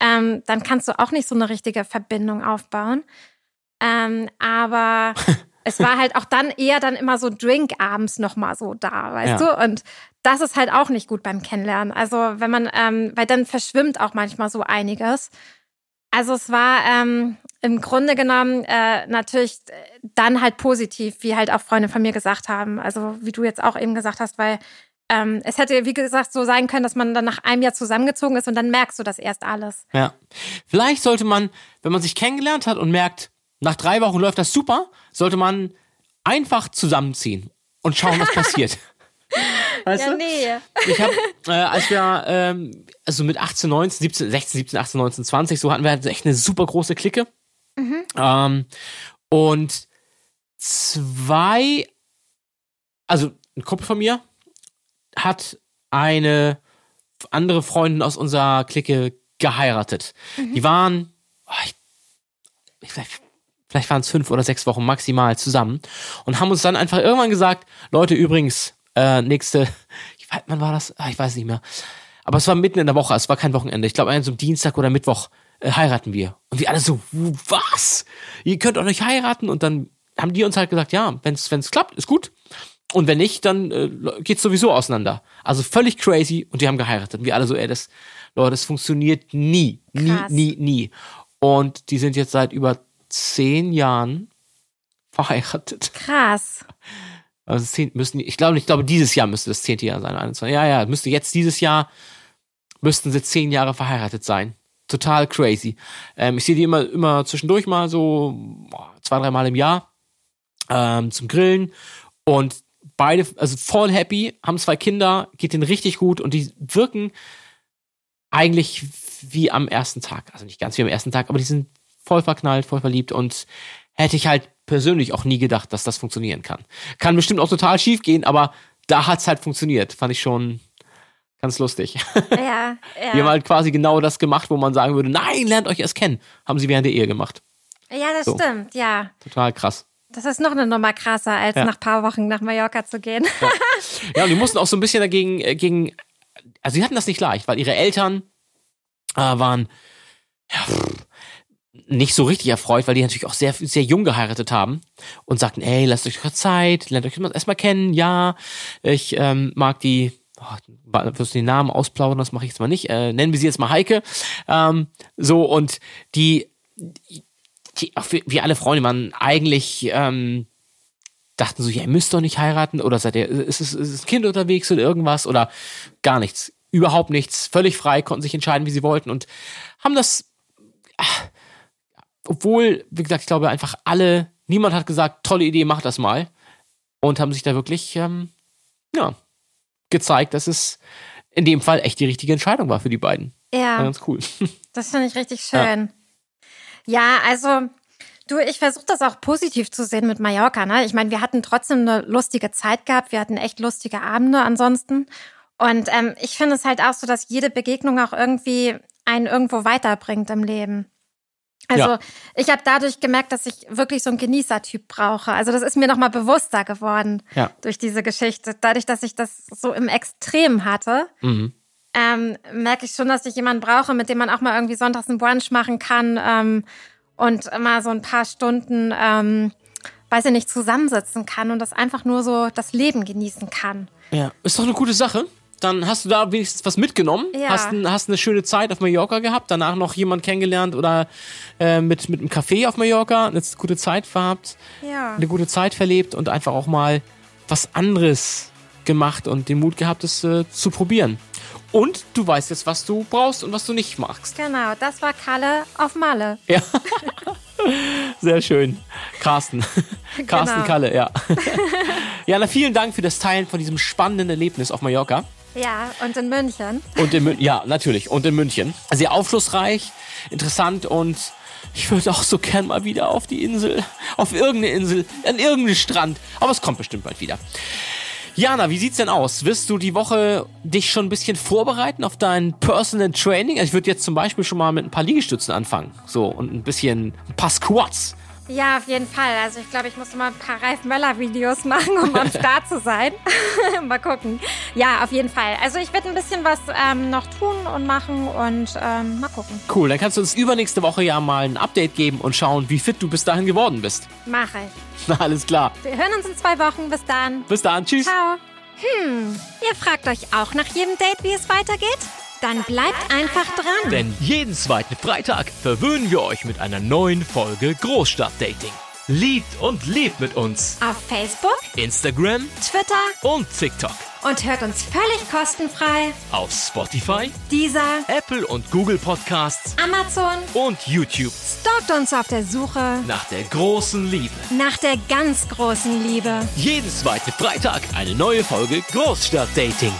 ähm, dann kannst du auch nicht so eine richtige Verbindung aufbauen. Ähm, aber es war halt auch dann eher dann immer so Drink abends nochmal so da, weißt Ja. du? Und das ist halt auch nicht gut beim Kennenlernen. Also wenn man, ähm, weil dann verschwimmt auch manchmal so einiges. Also es war ähm, im Grunde genommen äh, natürlich äh, dann halt positiv, wie halt auch Freunde von mir gesagt haben. Also wie du jetzt auch eben gesagt hast, weil ähm, es hätte, wie gesagt, so sein können, dass man dann nach einem Jahr zusammengezogen ist und dann merkst du das erst alles. Ja. Vielleicht sollte man, wenn man sich kennengelernt hat und merkt, nach drei Wochen läuft das super, sollte man einfach zusammenziehen und schauen, was passiert. Weißt du? nee. Ich habe, äh, als wir, ähm, also mit 18, 19, 17, 16, 17, 18, 19, 20, so hatten wir halt echt eine super große Clique. Ähm, und zwei, also ein Kumpel von mir hat eine andere Freundin aus unserer Clique geheiratet. Die waren, oh, ich, ich, vielleicht, waren es fünf oder sechs Wochen maximal zusammen und haben uns dann einfach irgendwann gesagt, Leute, übrigens, äh, nächste, ich weiß, wann war das? Ah, ich weiß nicht mehr. Aber es war mitten in der Woche, es war kein Wochenende. Ich glaube, an so einem Dienstag oder Mittwoch äh, heiraten wir. Und wir alle so, was? Ihr könnt auch nicht heiraten? Und dann haben die uns halt gesagt, ja, wenn es klappt, ist gut. Und wenn nicht, dann äh, geht's sowieso auseinander. Also völlig crazy und die haben geheiratet. Und wir alle so, ey, das, Leute, das funktioniert nie. Nie, Krass. nie, nie. Und die sind jetzt seit über zehn Jahren verheiratet. Krass. Also zehn, müssen, ich glaube, ich glaube, dieses Jahr müsste das zehnte Jahr sein. 21. Ja, ja, müsste jetzt dieses Jahr, müssten sie zehn Jahre verheiratet sein. Total crazy. Ähm, ich sehe die immer, immer zwischendurch mal so zwei, dreimal im Jahr ähm, zum Grillen. Und beide, also voll happy, haben zwei Kinder, geht denen richtig gut und die wirken eigentlich wie am ersten Tag. Also nicht ganz wie am ersten Tag, aber die sind voll verknallt, voll verliebt und hätte ich halt persönlich auch nie gedacht, dass das funktionieren kann. Kann bestimmt auch total schief gehen, aber da hat's halt funktioniert. Fand ich schon ganz lustig. Ja, Die haben ja. halt quasi genau das gemacht, wo man sagen würde, nein, lernt euch erst kennen. Haben sie während der Ehe gemacht. Ja, das So. stimmt, ja. Total krass. Das ist noch eine Nummer krasser, als Ja. nach paar Wochen nach Mallorca zu gehen. Ja, und die mussten auch so ein bisschen dagegen, äh, gegen, also sie hatten das nicht leicht, weil ihre Eltern äh, waren ja, pff, nicht so richtig erfreut, weil die natürlich auch sehr, sehr jung geheiratet haben und sagten, ey, lasst euch doch Zeit, lernt euch erstmal kennen, ja, ich ähm, mag die, oh, wirst du den Namen ausplaudern, das mache ich jetzt mal nicht, äh, nennen wir sie jetzt mal Heike, ähm, so, und die, die wie, alle Freunde waren eigentlich, ähm, dachten so, ja, ihr müsst doch nicht heiraten oder seid ihr, ist es, ist es ein Kind unterwegs oder irgendwas oder gar nichts. Überhaupt nichts. Völlig frei, konnten sich entscheiden, wie sie wollten und haben das, ah, obwohl, wie gesagt, ich glaube einfach alle, niemand hat gesagt, tolle Idee, mach das mal und haben sich da wirklich, ähm, ja, gezeigt, dass es in dem Fall echt die richtige Entscheidung war für die beiden. War Ja, ganz cool. das finde ich richtig schön. Ja, also du, ich versuche das auch positiv zu sehen mit Mallorca. Ne? Ich meine, wir hatten trotzdem eine lustige Zeit gehabt. Wir hatten echt lustige Abende ansonsten. Und ähm, ich finde es halt auch so, dass jede Begegnung auch irgendwie einen irgendwo weiterbringt im Leben. Also Ja. ich habe dadurch gemerkt, dass ich wirklich so einen Genießertyp brauche. Also das ist mir nochmal bewusster geworden Ja. durch diese Geschichte. Dadurch, dass ich das so im Extrem hatte, Mhm. ähm, merke ich schon, dass ich jemanden brauche, mit dem man auch mal irgendwie sonntags einen Brunch machen kann ähm, und mal so ein paar Stunden, ähm, weiß ich nicht, zusammensitzen kann und das einfach nur so das Leben genießen kann. Ja, ist doch eine gute Sache. Dann hast du da wenigstens was mitgenommen, Ja. hast, hast eine schöne Zeit auf Mallorca gehabt, danach noch jemand kennengelernt oder äh, mit, mit einem Café auf Mallorca eine gute Zeit gehabt, Ja. eine gute Zeit verlebt und einfach auch mal was anderes gemacht und den Mut gehabt, es äh, zu probieren. Und du weißt jetzt, was du brauchst und was du nicht magst. Genau, das war Kalle auf Malle. Ja. Sehr schön. Carsten. Carsten Genau. Kalle, ja. ja, na, vielen Dank für das Teilen von diesem spannenden Erlebnis auf Mallorca. Ja, und in München. Und in Mün ja, natürlich. Und in München. Sehr aufschlussreich, interessant und ich würde auch so gern mal wieder auf die Insel. Auf irgendeine Insel, an irgendeinen Strand. Aber es kommt bestimmt bald wieder. Jana, wie sieht's denn aus? Wirst du die Woche dich schon ein bisschen vorbereiten auf dein Personal Training? Also ich würde jetzt zum Beispiel schon mal mit ein paar Liegestützen anfangen. So, und ein bisschen, ein paar Squats. Ja, auf jeden Fall. Also ich glaube, ich muss mal ein paar Ralf Möller-Videos machen, um am Start zu sein. mal gucken. Ja, auf jeden Fall. Also ich werde ein bisschen was ähm, noch tun und machen und ähm, mal gucken. Cool, dann kannst du uns übernächste Woche ja mal ein Update geben und schauen, wie fit du bis dahin geworden bist. Mache ich. Na, alles klar. Wir hören uns in zwei Wochen. Bis dann. Bis dann, tschüss. Ciao. Hm, ihr fragt euch auch nach jedem Date, wie es weitergeht? Dann bleibt einfach dran. Denn jeden zweiten Freitag verwöhnen wir euch mit einer neuen Folge Großstadtdating. Liebt und lebt mit uns. Auf Facebook, Instagram Twitter und TikTok. und hört uns völlig kostenfrei. Auf Spotify, Dieser Apple und Google Podcasts Amazon und YouTube stalkt uns auf der Suche nach der großen Liebe. nach der ganz großen Liebe. Jeden zweiten Freitag eine neue Folge Großstadtdating.